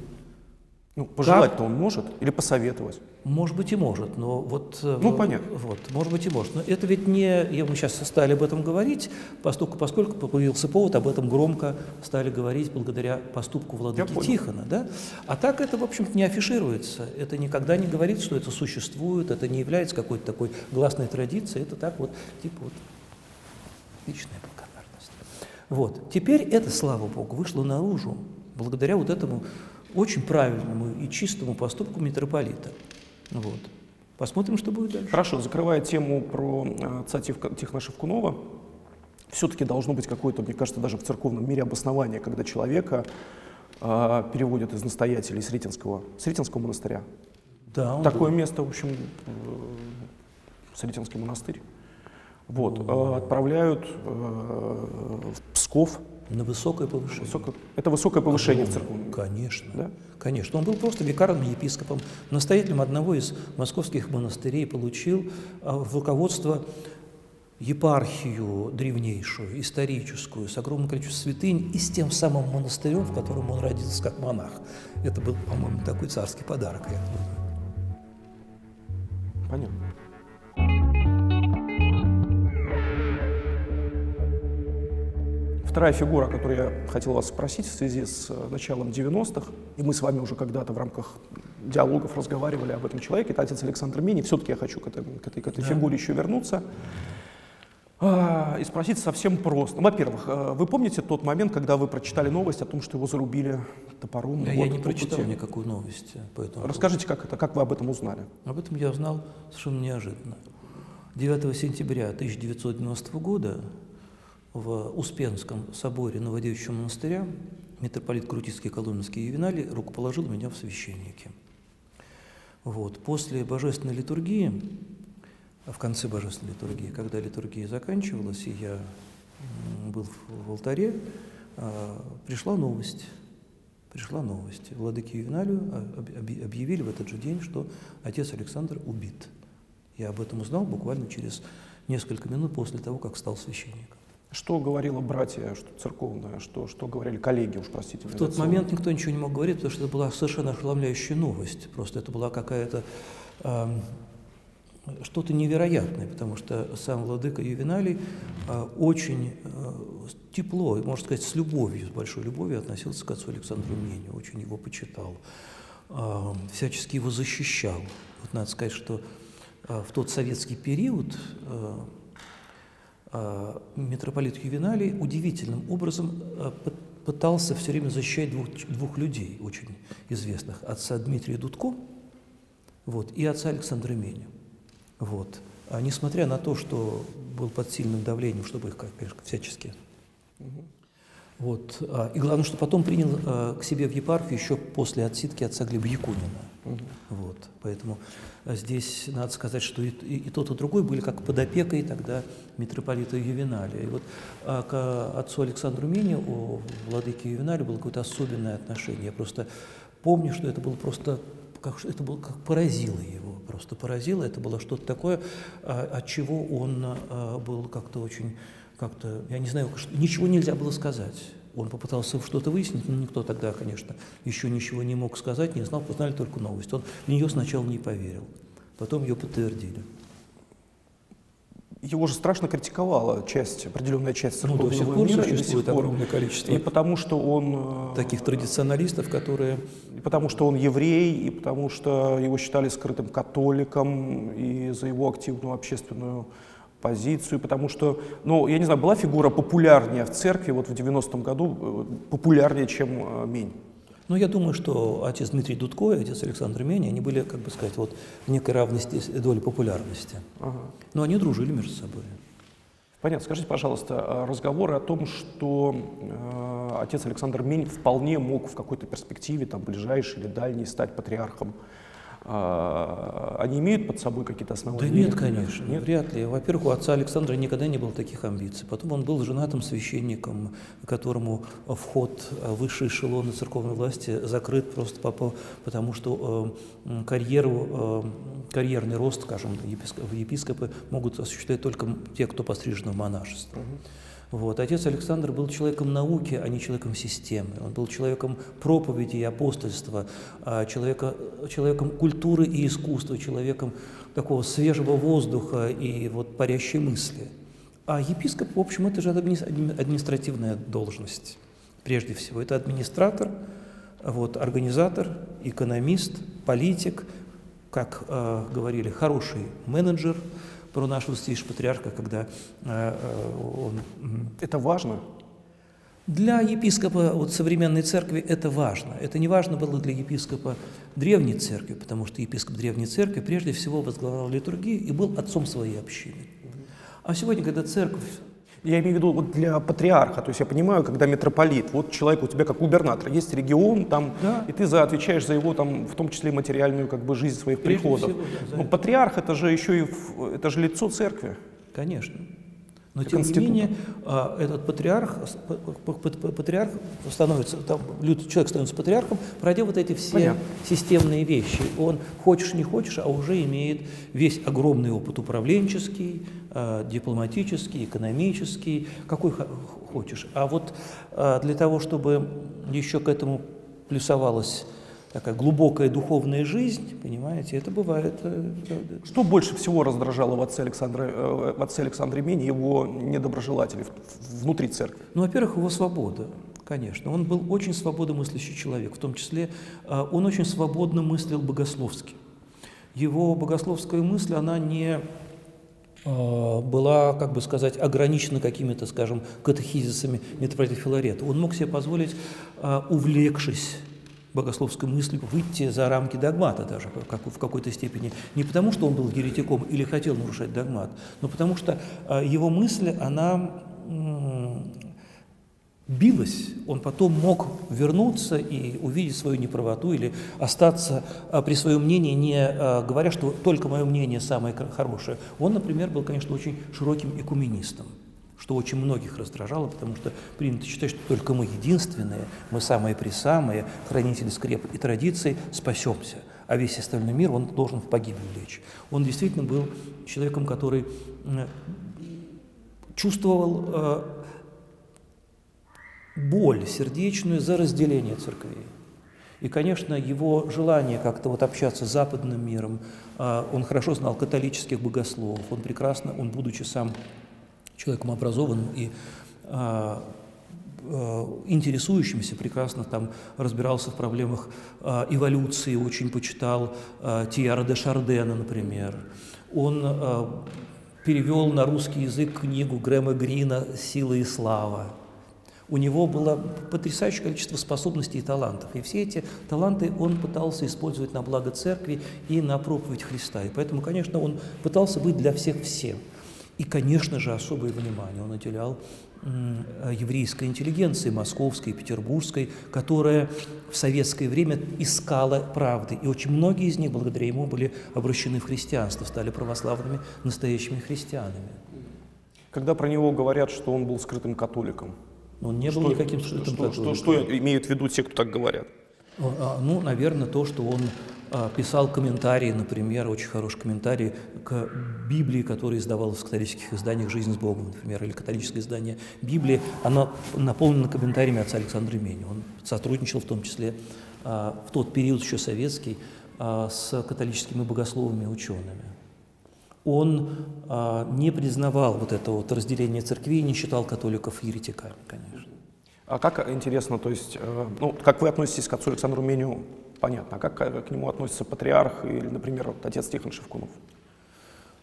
Ну, пожелать-то он может или посоветовать? Может быть и может, но вот... Э, ну, понятно. Вот, может быть и может. Но это ведь не... Я, мы сейчас стали об этом говорить, поскольку, поскольку появился повод, об этом громко стали говорить благодаря поступку владыки Тихона. Да? А так это, в общем-то, не афишируется. Это никогда не говорит, что это существует, это не является какой-то такой гласной традицией. Это так вот, типа вот, личная благодарность. Вот. Теперь это, слава Богу, вышло наружу благодаря вот этому очень правильному и чистому поступку митрополита. Вот. Посмотрим, что будет дальше. Хорошо, закрывая тему про э, отца Тихона Шевкунова, все-таки должно быть какое-то, мне кажется, даже в церковном мире обоснование, когда человека э, переводят из настоятелей Сретенского, Сретенского монастыря. Да, Такое был. место, в общем, э, Сретенский монастырь. Вот, э, отправляют э, в Псков, на высокое повышение. Высоко... Это высокое повышение в церкви? Конечно. Да? Конечно. Он был просто викарным епископом, настоятелем одного из московских монастырей, получил а, в руководство епархию древнейшую, историческую, с огромным количеством святынь и с тем самым монастырем, в котором он родился как монах. Это был, по-моему, такой царский подарок, я думаю. Понятно. Вторая фигура, о которой я хотел вас спросить в связи с э, началом 90-х, и мы с вами уже когда-то в рамках диалогов разговаривали об этом человеке, это отец Александр Мини. Все-таки я хочу к этой, к этой, к этой да. фигуре еще вернуться. А, и спросить совсем просто. Во-первых, э, вы помните тот момент, когда вы прочитали новость о том, что его зарубили топором? Я, вот, я не прочитал пути? никакую новость. Поэтому Расскажите, как это, как вы об этом узнали? Об этом я узнал совершенно неожиданно. 9 сентября 1990 года в Успенском соборе Новодевичьего монастыря митрополит Крутицкий Коломенский Ювеналий рукоположил меня в священнике. Вот. После божественной литургии, в конце божественной литургии, когда литургия заканчивалась, и я был в алтаре, а, пришла новость. Пришла новость. Владыке Ювеналию объявили в этот же день, что отец Александр убит. Я об этом узнал буквально через несколько минут после того, как стал священником. Что говорило братья, что церковное, что, что говорили коллеги, уж простите. В тот момент никто ничего не мог говорить, потому что это была совершенно ошеломляющая новость. Просто это была какая-то э, что-то невероятное, потому что сам владыка Ювеналий э, очень э, тепло, можно сказать, с любовью, с большой любовью относился к отцу Александру Мнению, очень его почитал, э, всячески его защищал. Вот надо сказать, что э, в тот советский период э, митрополит Ювеналий удивительным образом а, пытался все время защищать двух, двух людей очень известных. Отца Дмитрия Дудко вот, и отца Александра Меня. Вот. А несмотря на то, что был под сильным давлением, чтобы их, конечно, всячески вот. А, и главное, что потом принял а, к себе в епархию еще после отсидки отца Глеба Якунина. Угу. Вот. Поэтому а, здесь надо сказать, что и, и, и тот, и другой были как под опекой тогда митрополита Ювеналия. И вот а, к отцу Александру Мине, у владыке Ювеналию было какое-то особенное отношение. Я просто помню, что это было просто как, это было как поразило его, просто поразило. Это было что-то такое, от чего он был как-то очень как-то, я не знаю, ничего нельзя было сказать. Он попытался что-то выяснить, но никто тогда, конечно, еще ничего не мог сказать, не знал, познали только новость. Он в нее сначала не поверил, потом ее подтвердили. его же страшно критиковала часть, определенная часть церковного ну, до сих пор мира. Существует пор. огромное количество. И потому что он... Э, Таких традиционалистов, которые... И потому что он еврей, и потому что его считали скрытым католиком, и за его активную общественную позицию, потому что, ну, я не знаю, была фигура популярнее в церкви вот в 90-м году, э, популярнее, чем э, Мень? Ну, я думаю, что отец Дмитрий Дудко и отец Александр Мень, они были, как бы сказать, вот в некой равности доли популярности. Ага. Но они дружили между собой. Понятно. Скажите, пожалуйста, а разговоры о том, что э, отец Александр Мень вполне мог в какой-то перспективе, там, ближайшей или дальней, стать патриархом они имеют под собой какие-то основания? Да нет, конечно, нет? вряд ли. Во-первых, у отца Александра никогда не было таких амбиций. Потом он был женатым священником, которому вход в высшие эшелоны церковной власти закрыт просто потому, что э, карьеру, э, карьерный рост, скажем, в епископы могут осуществлять только те, кто пострижен в монашество. Угу. Вот. Отец Александр был человеком науки, а не человеком системы. Он был человеком проповеди и апостольства, а человека, человеком культуры и искусства, человеком такого свежего воздуха и вот парящей мысли. А епископ, в общем, это же административная должность. Прежде всего, это администратор, вот, организатор, экономист, политик, как э, говорили, хороший менеджер – про нашего святейшего патриарха, когда э, э, он... Это важно? Для епископа вот, современной церкви это важно. Это не важно было для епископа древней церкви, потому что епископ древней церкви прежде всего возглавлял литургию и был отцом своей общины. А сегодня, когда церковь я имею в виду вот для патриарха, то есть я понимаю, когда митрополит, вот человек у тебя как губернатор, есть регион там, да. и ты за, отвечаешь за его там, в том числе материальную как бы жизнь своих Прежде приходов. Всего, да, Но патриарх это же еще и это же лицо церкви. Конечно. Но тем не менее а, этот патриарх, патриарх становится, там, человек становится патриархом, пройдя вот эти все Понятно. системные вещи. Он, хочешь не хочешь, а уже имеет весь огромный опыт управленческий, а, дипломатический, экономический, какой хочешь. А вот а, для того, чтобы еще к этому плюсовалось такая глубокая духовная жизнь, понимаете, это бывает. Э, Что больше всего раздражало в отце Александра, э, в отце Александре Мене его недоброжелателей внутри церкви? Ну, во-первых, его свобода. Конечно, он был очень свободомыслящий человек, в том числе э, он очень свободно мыслил богословски. Его богословская мысль, она не была, как бы сказать, ограничена какими-то, скажем, катехизисами митрополита Филарета. Он мог себе позволить, увлекшись богословской мысли выйти за рамки догмата даже как, в какой-то степени. Не потому, что он был еретиком или хотел нарушать догмат, но потому что а, его мысль, она билась, он потом мог вернуться и увидеть свою неправоту или остаться а, при своем мнении, не а, говоря, что только мое мнение самое хорошее. Он, например, был, конечно, очень широким экуменистом что очень многих раздражало, потому что принято считать, что только мы единственные, мы самые-присамые, хранители скреп и традиций, спасемся, а весь остальной мир, он должен в погибель лечь. Он действительно был человеком, который чувствовал э, боль сердечную за разделение церквей. И, конечно, его желание как-то вот общаться с западным миром, э, он хорошо знал католических богословов, он прекрасно, он, будучи сам человеком образованным и а, а, интересующимся, прекрасно там разбирался в проблемах а, эволюции, очень почитал Тиара де Шардена, например. Он перевел на русский язык книгу Грэма Грина «Сила и слава». У него было потрясающее количество способностей и талантов. И все эти таланты он пытался использовать на благо церкви и на проповедь Христа. И поэтому, конечно, он пытался быть для всех всем – и, конечно же, особое внимание он уделял еврейской интеллигенции, московской, петербургской, которая в советское время искала правды. И очень многие из них, благодаря ему, были обращены в христианство, стали православными настоящими христианами. Когда про него говорят, что он был скрытым католиком? Он не был никаким скрытым что, католиком. Что, что, что имеют в виду те, кто так говорят? А, ну, наверное, то, что он а, писал комментарии, например, очень хороший комментарий к Библии, которая издавалась в католических изданиях «Жизнь с Богом», например, или католическое издание Библии, оно наполнено комментариями отца Александра Мени. Он сотрудничал в том числе а, в тот период еще советский с католическими богословами и учеными. он не признавал вот это вот разделение церквей, не считал католиков еретиками, конечно. А как, интересно, то есть, э, ну, как вы относитесь к отцу Александру Меню, понятно, а как к нему относится патриарх или, например, вот, отец Тихон Шевкунов?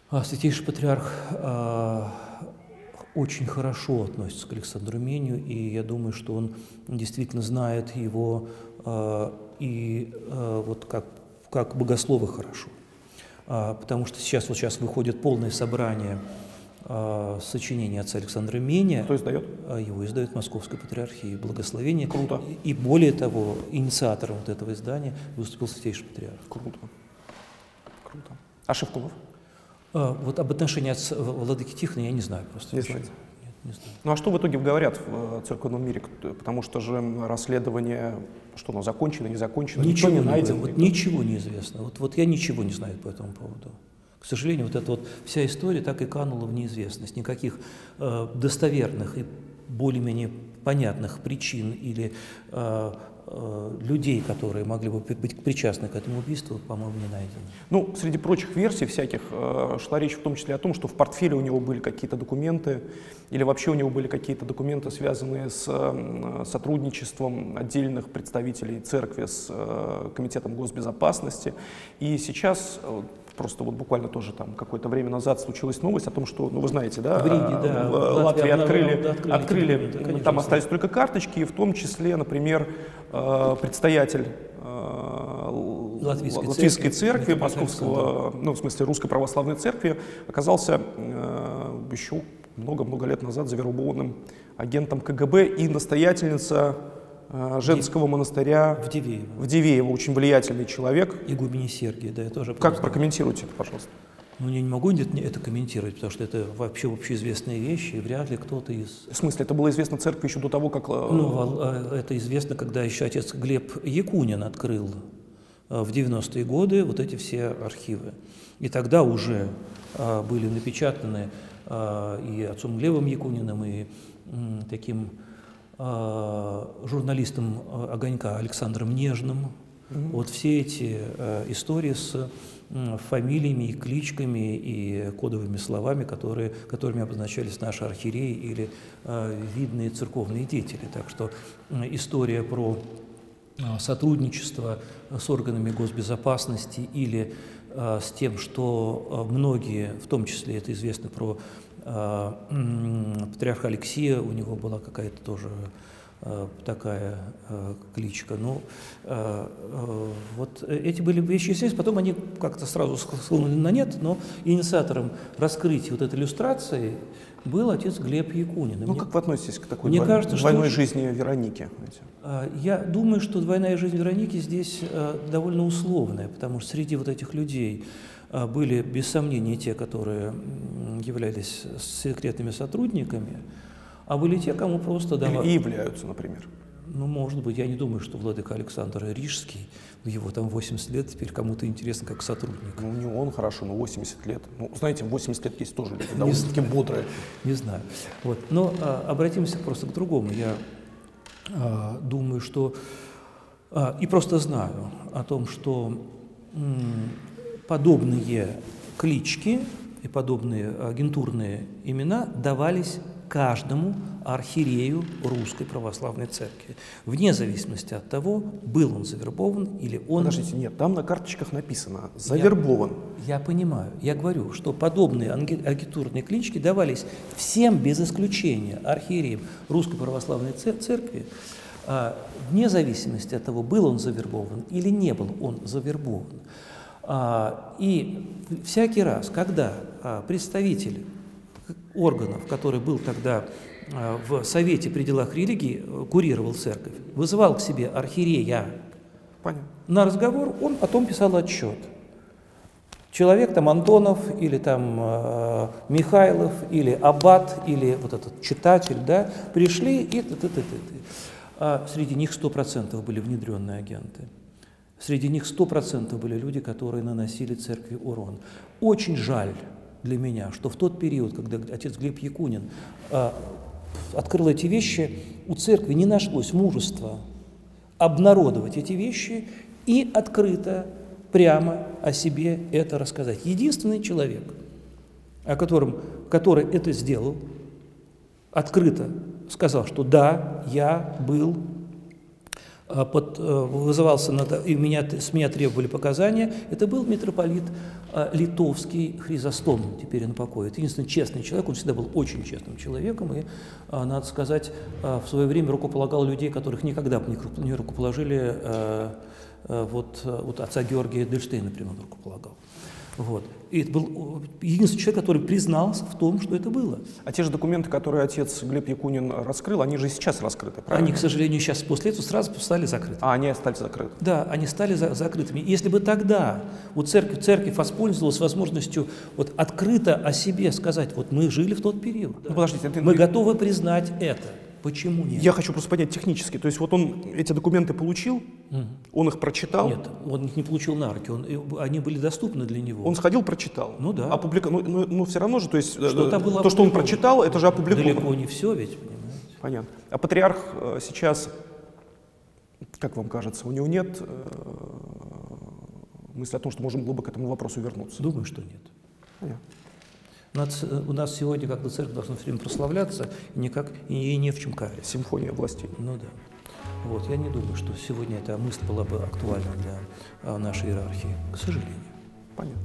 А, святейший патриарх а, очень хорошо относится к Александру Меню, и я думаю, что он действительно знает его а, и а, вот как, как богослова хорошо. А, потому что сейчас вот сейчас выходит полное собрание а, сочинений отца Александра Меня. Кто издает? А, его издает Московская патриархия Благословение. Круто. И более того, инициатором вот этого издания выступил Святейший Патриарх. Круто. Круто. А Шевкунов? А, вот об отношении отца Владыки Тихона я не знаю просто. Не знаете? Знаю. Ну а что в итоге говорят в э, церковном мире? Потому что же расследование, что оно закончено, не закончено, Ничего никто не не найден. вот никто- ничего не известно. Вот, вот я ничего не знаю по этому поводу. К сожалению, вот эта вот вся история так и канула в неизвестность. Никаких э, достоверных и более-менее понятных причин или э, э, людей, которые могли бы быть причастны к этому убийству, по-моему, не найдено. Ну, среди прочих версий всяких э, шла речь в том числе о том, что в портфеле у него были какие-то документы, или вообще у него были какие-то документы, связанные с э, сотрудничеством отдельных представителей церкви с э, Комитетом госбезопасности. И сейчас, просто вот буквально тоже там какое-то время назад случилась новость о том, что, ну вы знаете, да, В Риге, э, да, в Латвии Латвии открыли, открыли эти открыли, документы, конечно, там остались только карточки, и в том числе, например, э, предстоятель э, Латвийской Латвийской церкви, церкви, Московского, ну, в смысле, Русской Православной Церкви, оказался еще много-много лет назад завербованным агентом КГБ и настоятельница э, женского монастыря В Дивеево. в Дивеево, очень влиятельный человек. Игумене Сергия, да, я тоже Как просто- прокомментируете это, пожалуйста? Ну, я не могу это комментировать, потому что это вообще общеизвестные вещи, и вряд ли кто-то из В смысле, это было известно церкви еще до того, как... э, Ну, вол- э, это известно, когда еще отец Глеб Якунин открыл э, в 90-е годы вот эти все архивы. И тогда уже были напечатаны и отцом Глебом Якуниным, и таким журналистом э, «Огонька» Александром Нежным. Вот все эти э, истории с фамилиями и кличками и кодовыми словами, которые, которыми обозначались наши архиереи или э, видные церковные деятели. Так что м, история про э, сотрудничество с органами госбезопасности или э, с тем, что э, многие, в том числе это известно про м, патриарха Алексея, у него была какая-то тоже э, такая э, кличка. Ну, вот эти были вещи известны, потом они как-то сразу схлынули на нет, но инициатором раскрытия вот этой иллюстрации был отец Глеб Якунин. И Ну, мне- как вы относитесь к такой Мне двой- кажется, что двойной очень- жизни Вероники? а, Я думаю, что двойная жизнь Вероники здесь довольно условная, потому что среди вот этих людей были, без сомнения, те, которые являлись секретными сотрудниками, а были те, кому просто давали... И являются, например. Ну, может быть, я не думаю, что владыка Александр Рижский, в его там 80 лет, теперь кому-то интересно как сотрудник. Ну, не он хорошо, но 80 лет. Ну, знаете, 80 лет есть тоже люди довольно-таки бодрые. Не знаю. Вот. Но а, обратимся просто к другому. Я а, думаю, что а, и просто знаю о том, что подобные клички и подобные агентурные имена давались каждому архиерею Русской Православной Церкви, вне зависимости от того, был он завербован или он Подождите, нет, там на карточках написано «завербован». я понимаю. Я говорю, что подобные агитурные клички давались всем без исключения архиереям Русской Православной Це- Церкви, а, вне зависимости от того, был он завербован или не был он завербован. А, И всякий раз, когда а, представитель органов, который был тогда а, в Совете при делах религии, курировал церковь, вызывал к себе архиерея Понятно. на разговор, он потом писал отчет. Человек там Антонов или там э, Михайлов или Аббат или вот этот читатель, да, пришли и т -т -т -т -т. А среди них 100% были внедренные агенты. Среди них 100% были люди, которые наносили церкви урон. Очень жаль для меня, что в тот период, когда отец Глеб Якунин а, открыл эти вещи, у церкви не нашлось мужества обнародовать эти вещи и открыто, прямо о себе это рассказать. Единственный человек, о котором, который это сделал, открыто сказал, что да, я был под, э, вызывался, на, и меня, с меня требовали показания, это был митрополит а, литовский Хризостом, теперь он покой. Это единственный честный человек, он всегда был очень честным человеком, и, надо сказать, в свое время рукополагал людей, которых никогда бы не рукоположили, вот, вот отца Георгия Дельштейна, например, рукополагал. Вот. И это был единственный человек, который признался в том, что это было. А те же документы, которые отец Глеб Якунин раскрыл, они же и сейчас раскрыты, правильно? Они, к сожалению, сейчас после этого сразу стали закрыты. А, они стали закрыты? Да, они стали за закрытыми. Если бы тогда у церкви, церковь воспользовалась возможностью вот открыто о себе сказать, вот мы жили в тот период, ну, подождите, это... мы готовы признать это. Почему нет? Я хочу просто понять технически. То есть вот он эти документы получил, угу. он их прочитал? Нет, он их не получил на руки, он, они были доступны для него. Он сходил, прочитал? Ну да. Опублика... Ну, ну, ну все равно же, то есть что э, то, что он прочитал, это же опубликовано. Далеко не все ведь, понимаете. Понятно. А патриарх э, сейчас, как вам кажется, у него нет э, мысли о том, что можем было бы к этому вопросу вернуться? Думаю, что нет. Понятно. У нас, у нас сегодня как бы церковь должна все время прославляться и, никак, и не в чем каяться. Симфония властей. Ну да. Вот, я не думаю, что сегодня эта мысль была бы актуальна для а, нашей иерархии, к сожалению. Понятно.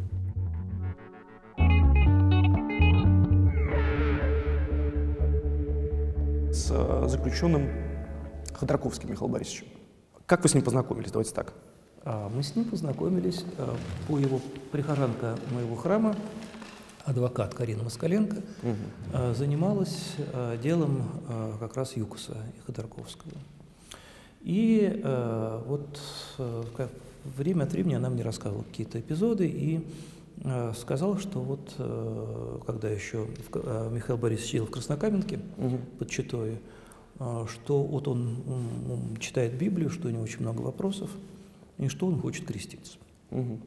С а, заключенным Ходорковским Михаилом Борисовичем. Как вы с ним познакомились? Давайте так. А, мы с ним познакомились по его прихожанка моего храма, адвокат Карина Москаленко, угу. занималась э, делом э, как раз Юкуса и Ходорковского. И вот время от времени она мне рассказывала какие-то эпизоды и сказала, что вот когда еще Михаил Борисович сидел в Краснокаменке угу. под Читой, что вот он, он читает Библию, что у него очень много вопросов, и что он хочет креститься. Угу.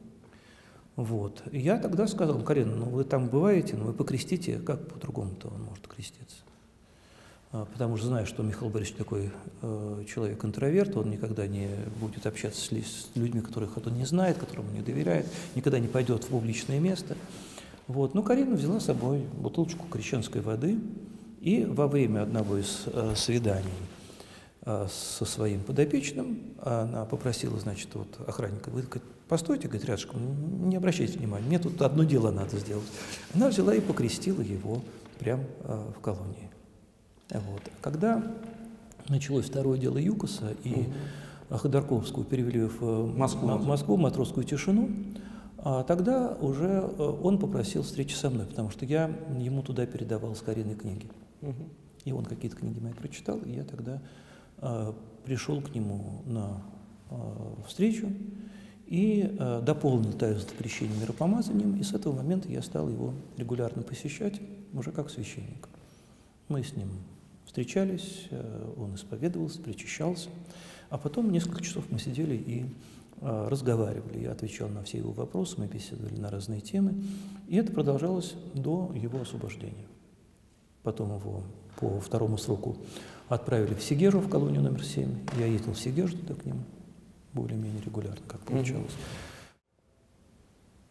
Вот. Я тогда сказал, Карина, ну вы там бываете, но вы покрестите, как по-другому-то он может креститься? А, потому что знаю, что Михаил Борисович такой э, человек интроверт, он никогда не будет общаться с, с людьми, которых он не знает, которым он не доверяет, никогда не пойдет в публичное место. Вот. Ну, Карина взяла с собой бутылочку крещенской воды, и во время одного из э, свиданий э, со своим подопечным она попросила, значит, вот охранника, вы Постойте, говорит, рядышком, не обращайте внимания, мне тут одно дело надо сделать. Она взяла и покрестила его прямо э, в колонии. Вот. Когда началось второе дело Юкоса, и угу. Ходорковскую перевели в э, Москву, Москву матросскую тишину, а тогда уже э, он попросил встречи со мной, потому что я ему туда передавал с Кариной книги. Угу. И он какие-то книги мои прочитал, и я тогда э, пришел к нему на э, встречу, и э, дополнил таинство крещения миропомазанием, и с этого момента я стал его регулярно посещать, уже как священник. Мы с ним встречались, э, он исповедовался, причащался, а потом несколько часов мы сидели и э, разговаривали. Я отвечал на все его вопросы, мы беседовали на разные темы, и это продолжалось до его освобождения. Потом его по второму сроку отправили в Сигежу, в колонию номер 7. Я ездил в Сигежу туда к нему более-менее регулярно, как получалось.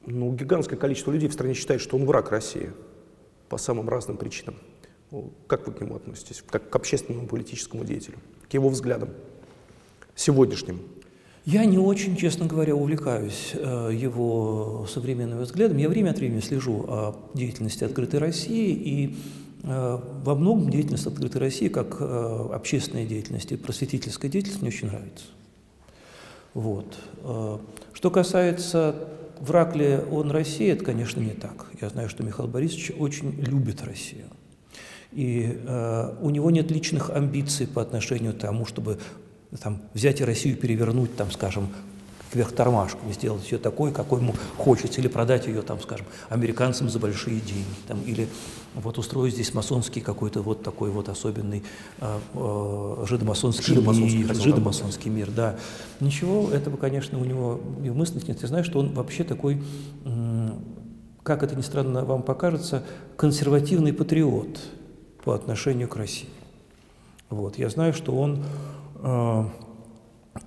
Ну, гигантское количество людей в стране считает, что он враг России по самым разным причинам. Как вы к нему относитесь, как к общественному политическому деятелю, к его взглядам сегодняшним? Я не очень, честно говоря, увлекаюсь э, его современными взглядами. Я время от времени слежу о деятельности «Открытой России», и э, во многом деятельность «Открытой России» как э, общественная деятельность и просветительская деятельность мне очень нравится. Вот. Э, что касается враг ли он России, это, конечно, не так. Я знаю, что Михаил Борисович очень любит Россию. И э, у него нет личных амбиций по отношению к тому, чтобы там, взять и Россию перевернуть, там, скажем, кверх тормашком, сделать ее такой, какой ему хочется, или продать ее, там, скажем, американцам за большие деньги, там, или вот устроить здесь масонский какой-то вот такой вот особенный э, э, жидомасонский, жидомасонский, мир, жидомасонский мир, да. Ничего этого, конечно, у него и в мыслях нет. Я знаю, что он вообще такой, как это ни странно вам покажется, консервативный патриот по отношению к России. Вот. Я знаю, что он э,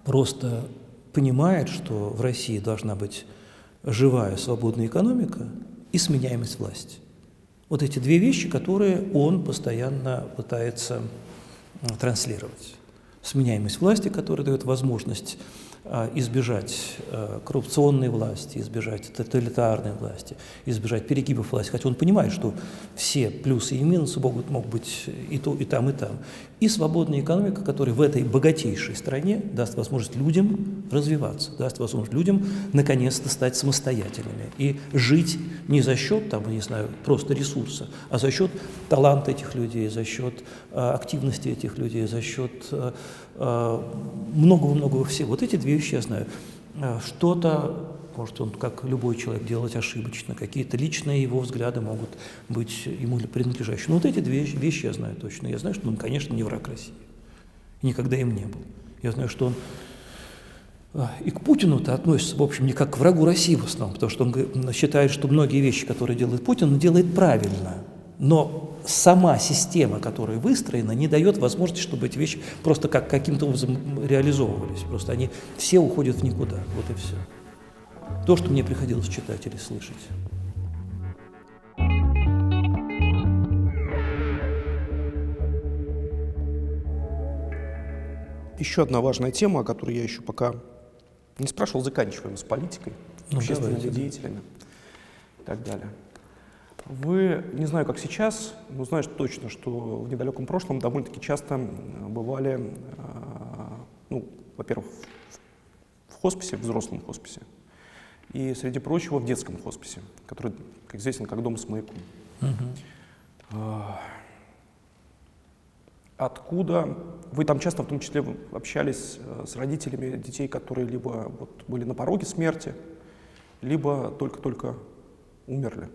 просто понимает, что в России должна быть живая свободная экономика и сменяемость власти. Вот эти две вещи, которые он постоянно пытается транслировать. Сменяемость власти, которая дает возможность избежать а, коррупционной власти, избежать тоталитарной власти, избежать перегибов власти. Хотя он понимает, что все плюсы и минусы могут, могут быть и то, и там, и там. И свободная экономика, которая в этой богатейшей стране даст возможность людям развиваться, даст возможность людям наконец-то стать самостоятельными и жить не за счет, там, не знаю, просто ресурса, а за счет таланта этих людей, за счет э, активности этих людей, за счет э, многого-многого всего. Вот эти две вещи я знаю. Что-то может он, как любой человек, делать ошибочно, какие-то личные его взгляды могут быть ему принадлежащие. Но вот эти две вещи я знаю точно. Я знаю, что он, конечно, не враг России. Никогда им не был. Я знаю, что он и к Путину-то относится, в общем, не как к врагу России в основном, потому что он считает, что многие вещи, которые делает Путин, он делает правильно. Но сама система, которая выстроена, не дает возможности, чтобы эти вещи просто как каким-то образом реализовывались. Просто они все уходят в никуда. Вот и все. То, что мне приходилось читать или слышать. Еще одна важная тема, о которой я еще пока не спрашивал, заканчиваем с политикой, ну, общественными давайте. деятелями и так далее. Вы, не знаю, как сейчас, но знаешь точно, что в недалеком прошлом довольно-таки часто бывали, а, ну, во-первых, в хосписе, в взрослом хосписе, и, среди прочего, в детском хосписе, который, как известен, как дом с маяком. Угу. Откуда вы там часто, в том числе, общались э, с родителями детей, которые либо вот были на пороге смерти, либо только-только умерли?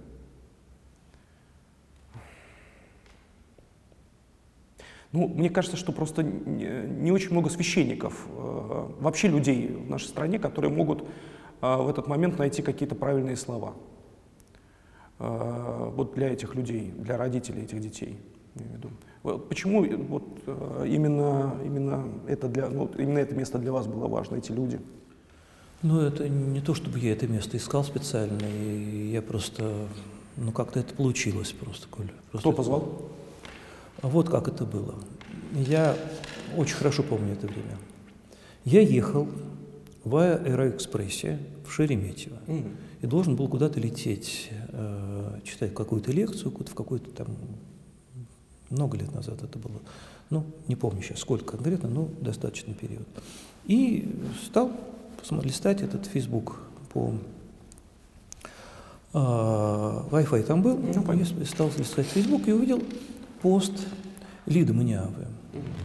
Ну, мне кажется, что просто не очень много священников, э, вообще людей в нашей стране, которые могут а, в этот момент найти какие-то правильные слова. А, вот для этих людей, для родителей этих детей. Почему вот а, именно, именно, это для, ну, именно это место для вас было важно, эти люди? Ну, это не то, чтобы я это место искал специально, я просто, ну, как-то это получилось просто, Коля. Просто Кто позвал? Это... Вот как это было. Я очень хорошо помню это время. Я ехал в аэроэкспрессе в Шереметьево. Mm. И должен был куда-то лететь, э, читать какую-то лекцию, в какой-то там, много лет назад это было, ну, не помню сейчас сколько конкретно, но достаточный период. И стал листать этот Facebook по э, Wi-Fi там был, ну, я стал листать Facebook и увидел пост Лиды Маниавы.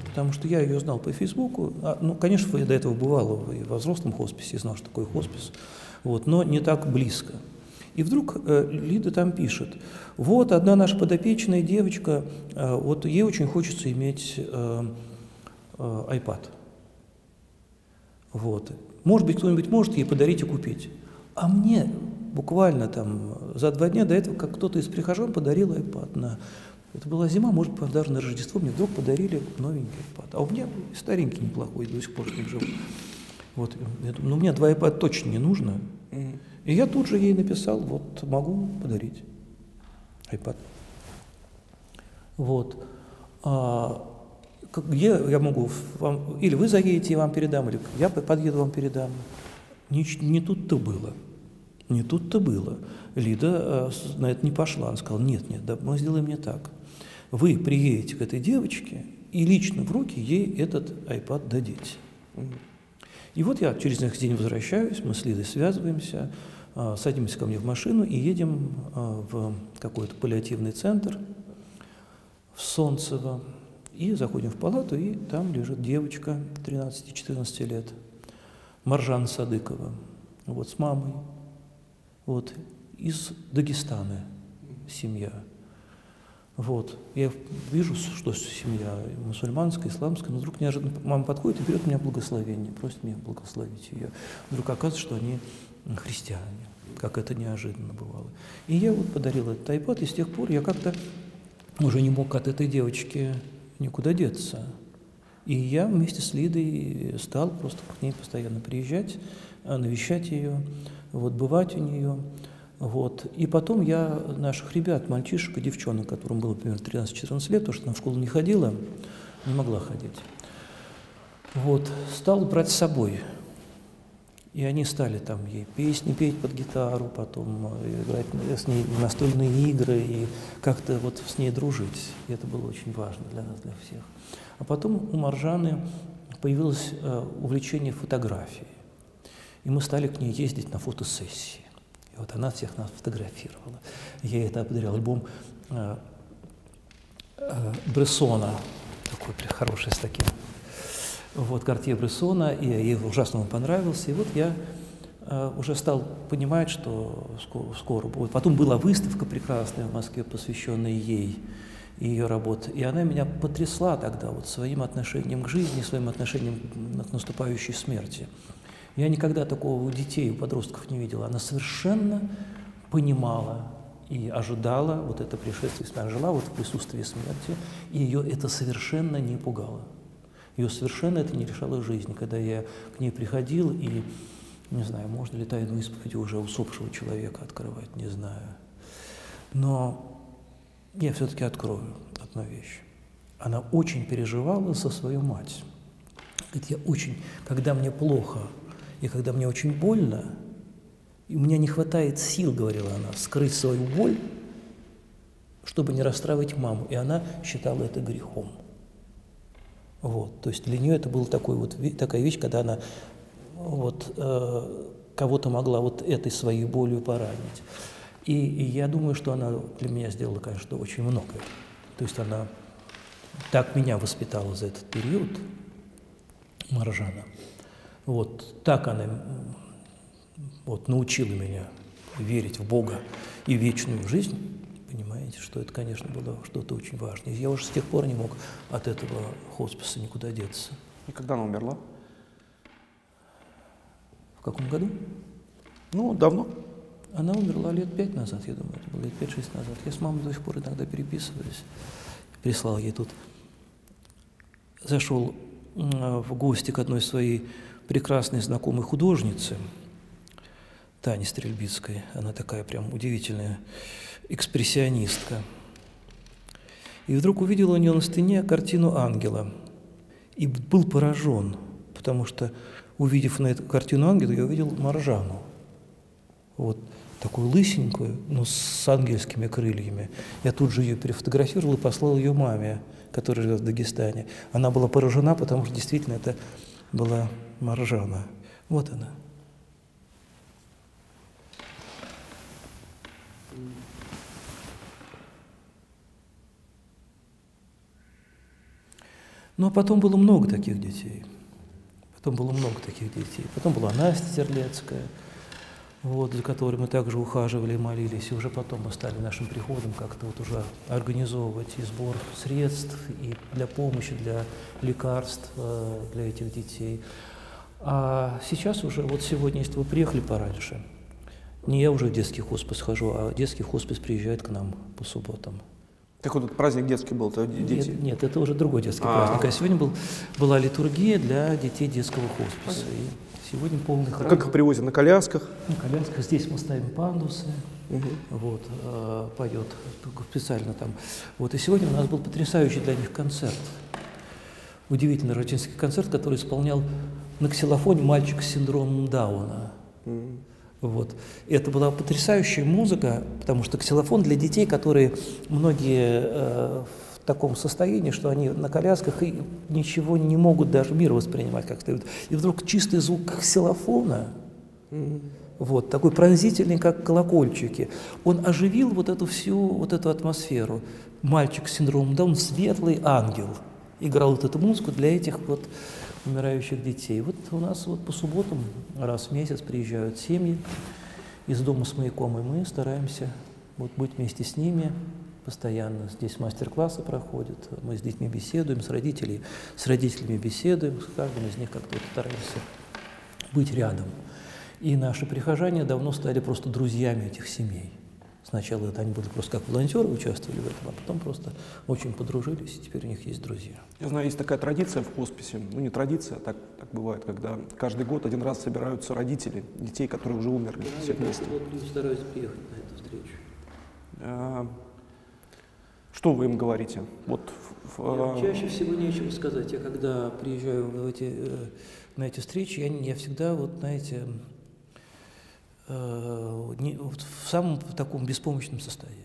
Потому что я ее знал по Фейсбуку. А, ну, конечно, я до этого бывал и во взрослом хосписе, знал, что такое хоспис, вот, но не так близко. И вдруг э, Лида там пишет, вот одна наша подопечная девочка, э, вот ей очень хочется иметь э, э, iPad. Вот. Может быть, кто-нибудь может ей подарить и купить. А мне буквально там за два дня до этого, как кто-то из прихожан подарил iPad на это была зима, может быть, даже на Рождество мне вдруг подарили новенький iPad. А у меня старенький неплохой, до сих пор с ним живу. Вот, я думаю, ну мне два iPad точно не нужно. И я тут же ей написал, вот могу подарить iPad. Вот. А, где я могу вам, или вы заедете, я вам передам, или я подъеду, вам передам. Не, не тут-то было. Не тут-то было. Лида э, на это не пошла. Она сказала, нет, нет, да, мы сделаем не так вы приедете к этой девочке и лично в руки ей этот iPad дадите. И вот я через несколько дней возвращаюсь, мы с Лидой связываемся, а, садимся ко мне в машину и едем а, в какой-то паллиативный центр в Солнцево. И заходим в палату, и там лежит девочка 13-14 лет, Маржан Садыкова, вот с мамой, вот, из Дагестана семья. Вот. Я вижу, что семья мусульманская, исламская, но вдруг неожиданно мама подходит и берет у меня благословение, просит меня благословить ее. Вдруг оказывается, что они христиане, как это неожиданно бывало. И я вот подарил этот iPad, и с тех пор я как-то уже не мог от этой девочки никуда деться. И я вместе с Лидой стал просто к ней постоянно приезжать, навещать ее, вот, бывать у нее. Вот. И потом я наших ребят, мальчишек и девчонок, которым было примерно 13-14 лет, потому что она в школу не ходила, не могла ходить, вот, стал брать с собой. И они стали там ей песни петь под гитару, потом э, играть с ней настольные игры и как-то вот с ней дружить. И это было очень важно для нас, для всех. А потом у Маржаны появилось э, увлечение фотографией. И мы стали к ней ездить на фотосессии. И вот она всех нас фотографировала. Ей это подарил альбом э, э, Брессона, такой хороший с таким. Вот, Картье Брессона, и ей ужасно он понравился. И вот я э, уже стал понимать, что скоро, скоро будет. Потом была выставка прекрасная в Москве, посвященная ей и ее работе. И она меня потрясла тогда вот своим отношением к жизни, своим отношением к наступающей смерти. Я никогда такого у детей, у подростков не видела. Она совершенно понимала и ожидала вот это пришествие. Она жила вот в присутствии смерти, и ее это совершенно не пугало. Ее совершенно это не решало жизни. Когда я к ней приходил и, не знаю, можно ли тайну исповеди уже усопшего человека открывать, не знаю. Но я все-таки открою одну вещь. Она очень переживала за свою мать. Говорит, я очень, когда мне плохо, и когда мне очень больно, и у меня не хватает сил, говорила она, скрыть свою боль, чтобы не расстраивать маму. И она считала это грехом. Вот. То есть для нее это была такой вот, такая вещь, когда она вот, э, кого-то могла вот этой своей болью поранить. И, и я думаю, что она для меня сделала, конечно, очень многое. То есть она так меня воспитала за этот период, Маржана. Вот так она вот, научила меня верить в Бога и вечную жизнь. Понимаете, что это, конечно, было что-то очень важное. Я уже с тех пор не мог от этого хосписа никуда деться. И когда она умерла? В каком году? Ну, давно. Она умерла лет пять назад, я думаю, это было лет пять-шесть назад. Я с мамой до сих пор иногда переписываюсь. Прислал ей тут. Зашел в гости к одной своей прекрасной знакомой художницы, Тане Стрельбицкой. Она такая прям удивительная экспрессионистка. И вдруг увидел у нее на стене картину ангела. И был поражен, потому что, увидев на эту картину ангела, я увидел Маржану. Вот такую лысенькую, но с ангельскими крыльями. Я тут же ее перефотографировал и послал ее маме, которая живет в Дагестане. Она была поражена, потому что действительно это была Маржана. Вот она. А потом было много таких детей. Потом было много таких детей. Потом была Настя Терлецкая, вот, за которой мы также ухаживали и молились. И уже потом мы стали нашим приходом как-то вот уже организовывать и сбор средств, и для помощи, для лекарств э, для этих детей. А сейчас уже, вот сегодня, если вы приехали пораньше, не я уже в детский хоспис хожу, а детский хоспис приезжает к нам по субботам. Так вот праздник детский был, то дети? Нет, нет это уже другой детский А-а-а. праздник. А сегодня был, была литургия для детей детского хосписа. И сегодня полный храм. Как их привозят, на колясках? На колясках. Здесь мы ставим пандусы. Угу. Вот, э, поет специально там. Вот, и сегодня у нас был потрясающий для них концерт. Удивительный рождественский концерт, который исполнял на ксилофоне мальчик с синдромом Дауна. Mm. Вот. Это была потрясающая музыка, потому что ксилофон для детей, которые многие э, в таком состоянии, что они на колясках и ничего не могут даже мир воспринимать как следует. И вдруг чистый звук ксилофона, mm. вот, такой пронзительный, как колокольчики, он оживил вот эту всю вот эту атмосферу. Мальчик с синдромом Дауна, светлый ангел, играл вот эту музыку для этих вот умирающих детей. Вот у нас вот по субботам раз в месяц приезжают семьи из дома с маяком, и мы стараемся вот быть вместе с ними постоянно. Здесь мастер-классы проходят, мы с детьми беседуем, с родителями, с родителями беседуем, с каждым из них как-то вот стараемся быть рядом. И наши прихожане давно стали просто друзьями этих семей. Сначала это они были просто как волонтеры участвовали в этом, а потом просто очень подружились, и теперь у них есть друзья. Я знаю, есть такая традиция в хосписе, ну не традиция, а так, так бывает, когда каждый год один раз собираются родители детей, которые уже умерли, все вместе. Вот люди стараются приехать на эту встречу. А, Что вы им говорите? Вот, в- Я э, чаще всего нечего сказать. Я когда приезжаю в эти, э, на эти встречи, я, я всегда, вот, знаете, в самом таком беспомощном состоянии.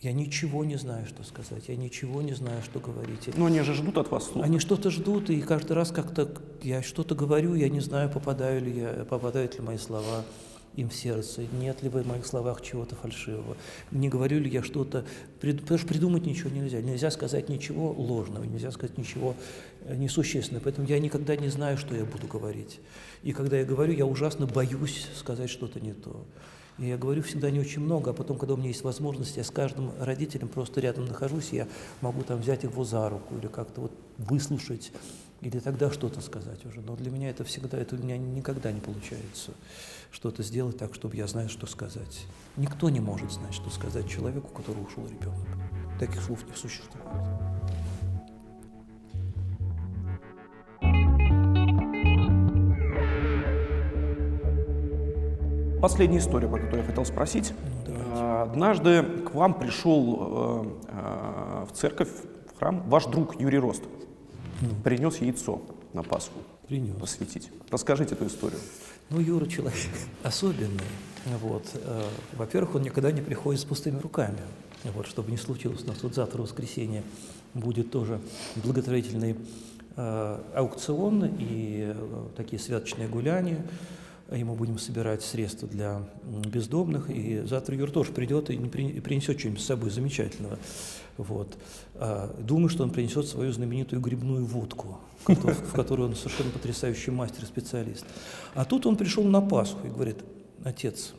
Я ничего не знаю, что сказать, я ничего не знаю, что говорить. ну, они же ждут от вас слов. Они что-то ждут, и каждый раз как-то я что-то говорю, я не знаю, попадаю ли я, попадают ли мои слова им в сердце, нет ли в моих словах чего-то фальшивого, не говорю ли я что-то, потому что придумать ничего нельзя, нельзя сказать ничего ложного, нельзя сказать ничего э, несущественного, поэтому я никогда не знаю, что я буду говорить. И когда я говорю, я ужасно боюсь сказать что-то не то. И я говорю всегда не очень много, а потом, когда у меня есть возможность, я с каждым родителем просто рядом нахожусь, я могу там взять его за руку или как-то вот выслушать, или тогда что-то сказать уже. Но для меня это всегда, это у меня никогда не получается что-то сделать так, чтобы я знал, что сказать. Никто не может знать, что сказать человеку, у которого ушел ребенок. Таких слов не существует. Последняя история, про которую я хотел спросить. Ну, А, Однажды к вам пришел э, э, в церковь, в храм, ваш друг Юрий Рост. Принес яйцо на Пасху Принес. посвятить. Расскажите эту историю. Ну, Юра человек [LAUGHS] особенный. Вот. э, Во-первых, он никогда не приходит с пустыми руками. Вот, чтобы не случилось, у нас вот завтра, воскресенье, будет тоже благотворительный аукцион и такие святочные гуляния. И мы будем собирать средства для бездомных. И завтра Юр тоже придет и не при- и принесет что-нибудь с собой замечательного. Вот. А, Думаю, что он принесет свою знаменитую грибную водку, в которой он совершенно потрясающий мастер, специалист. А тут он пришел на Пасху и говорит, отец,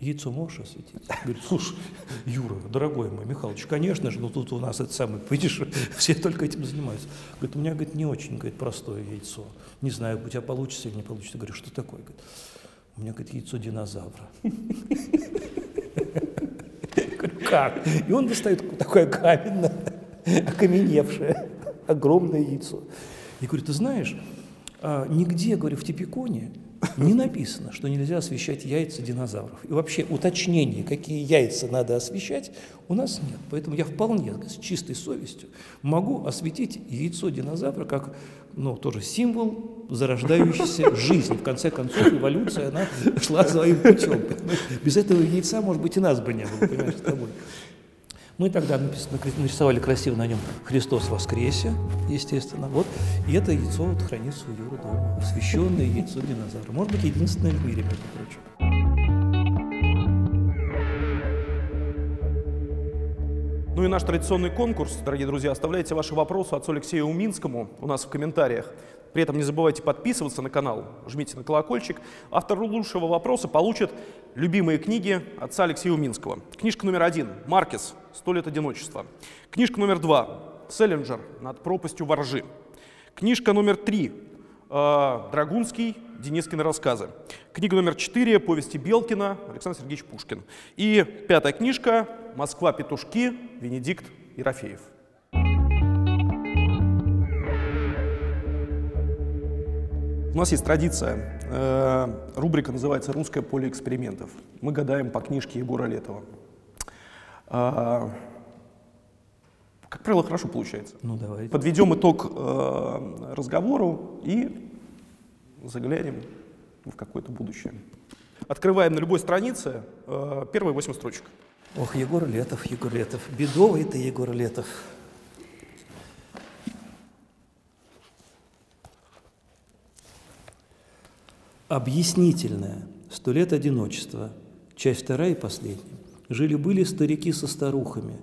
яйцо можешь осветить? Говорит, слушай, Юра, дорогой мой, Михалыч, конечно же, но тут у нас это самое, видишь, [LAUGHS] все только этим занимаются. Говорит, у меня, говорит, не очень, говорит, простое яйцо. Не знаю, у тебя получится или не получится. Говорю, что такое? Говорит, у меня, говорит, яйцо динозавра. [LAUGHS] Говорю, как? И он достает такое каменное, окаменевшее, огромное яйцо. И говорю, ты знаешь, а, нигде, говорю, в Типиконе не написано, что нельзя освещать яйца динозавров. И вообще уточнений, какие яйца надо освещать, у нас нет. Поэтому я вполне с чистой совестью могу осветить яйцо динозавра как ну, тоже символ зарождающейся [LAUGHS] жизни. В конце концов, эволюция, она шла своим путем. Без этого яйца, может быть, и нас бы не было, понимаешь, с тобой. Мы тогда нарисовали красиво на нем «Христос воскресе», естественно. Вот. И это яйцо вот хранится у Юры дома. Освященное яйцо динозавра. Может быть, единственное в мире, между прочим. Ну и наш традиционный конкурс, дорогие друзья, оставляйте ваши вопросы отцу Алексею Уминскому у нас в комментариях. При этом не забывайте подписываться на канал, жмите на колокольчик. Автор лучшего вопроса получит любимые книги отца Алексея Уминского. Книжка номер один «Маркес. Сто лет одиночества». Книжка номер два «Селлинджер. Над пропастью воржи». Книжка номер три э, Драгунский, Денискины рассказы. Книга номер четыре «Повести Белкина», Александр Сергеевич Пушкин. И пятая книжка «Москва. Петушки», Венедикт Ерофеев. У нас есть традиция. Э, Рубрика называется «Русское поле экспериментов». Мы гадаем по книжке Егора Летова. А, Как правило, хорошо получается. Ну, давайте. Подведем итог э, разговору и заглянем в какое-то будущее. Открываем на любой странице э, первые восемь строчек. Ох, Егор Летов, Егор Летов. Бедовый ты, Егор Летов. Объяснительное. Сто лет одиночества. Часть вторая и последняя. Жили-были старики со старухами.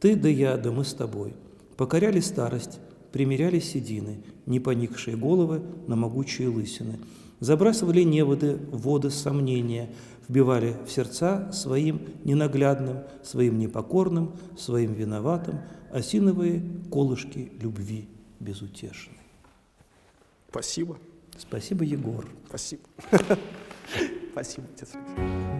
Ты да я, да мы с тобой. Покоряли старость, примеряли седины, не поникшие головы на могучие лысины. Забрасывали неводы воды сомнения, вбивали в сердца своим ненаглядным, своим непокорным, своим виноватым осиновые колышки любви безутешной. Спасибо. Спасибо, Егор. Спасибо. [LAUGHS] Спасибо, отец Александр.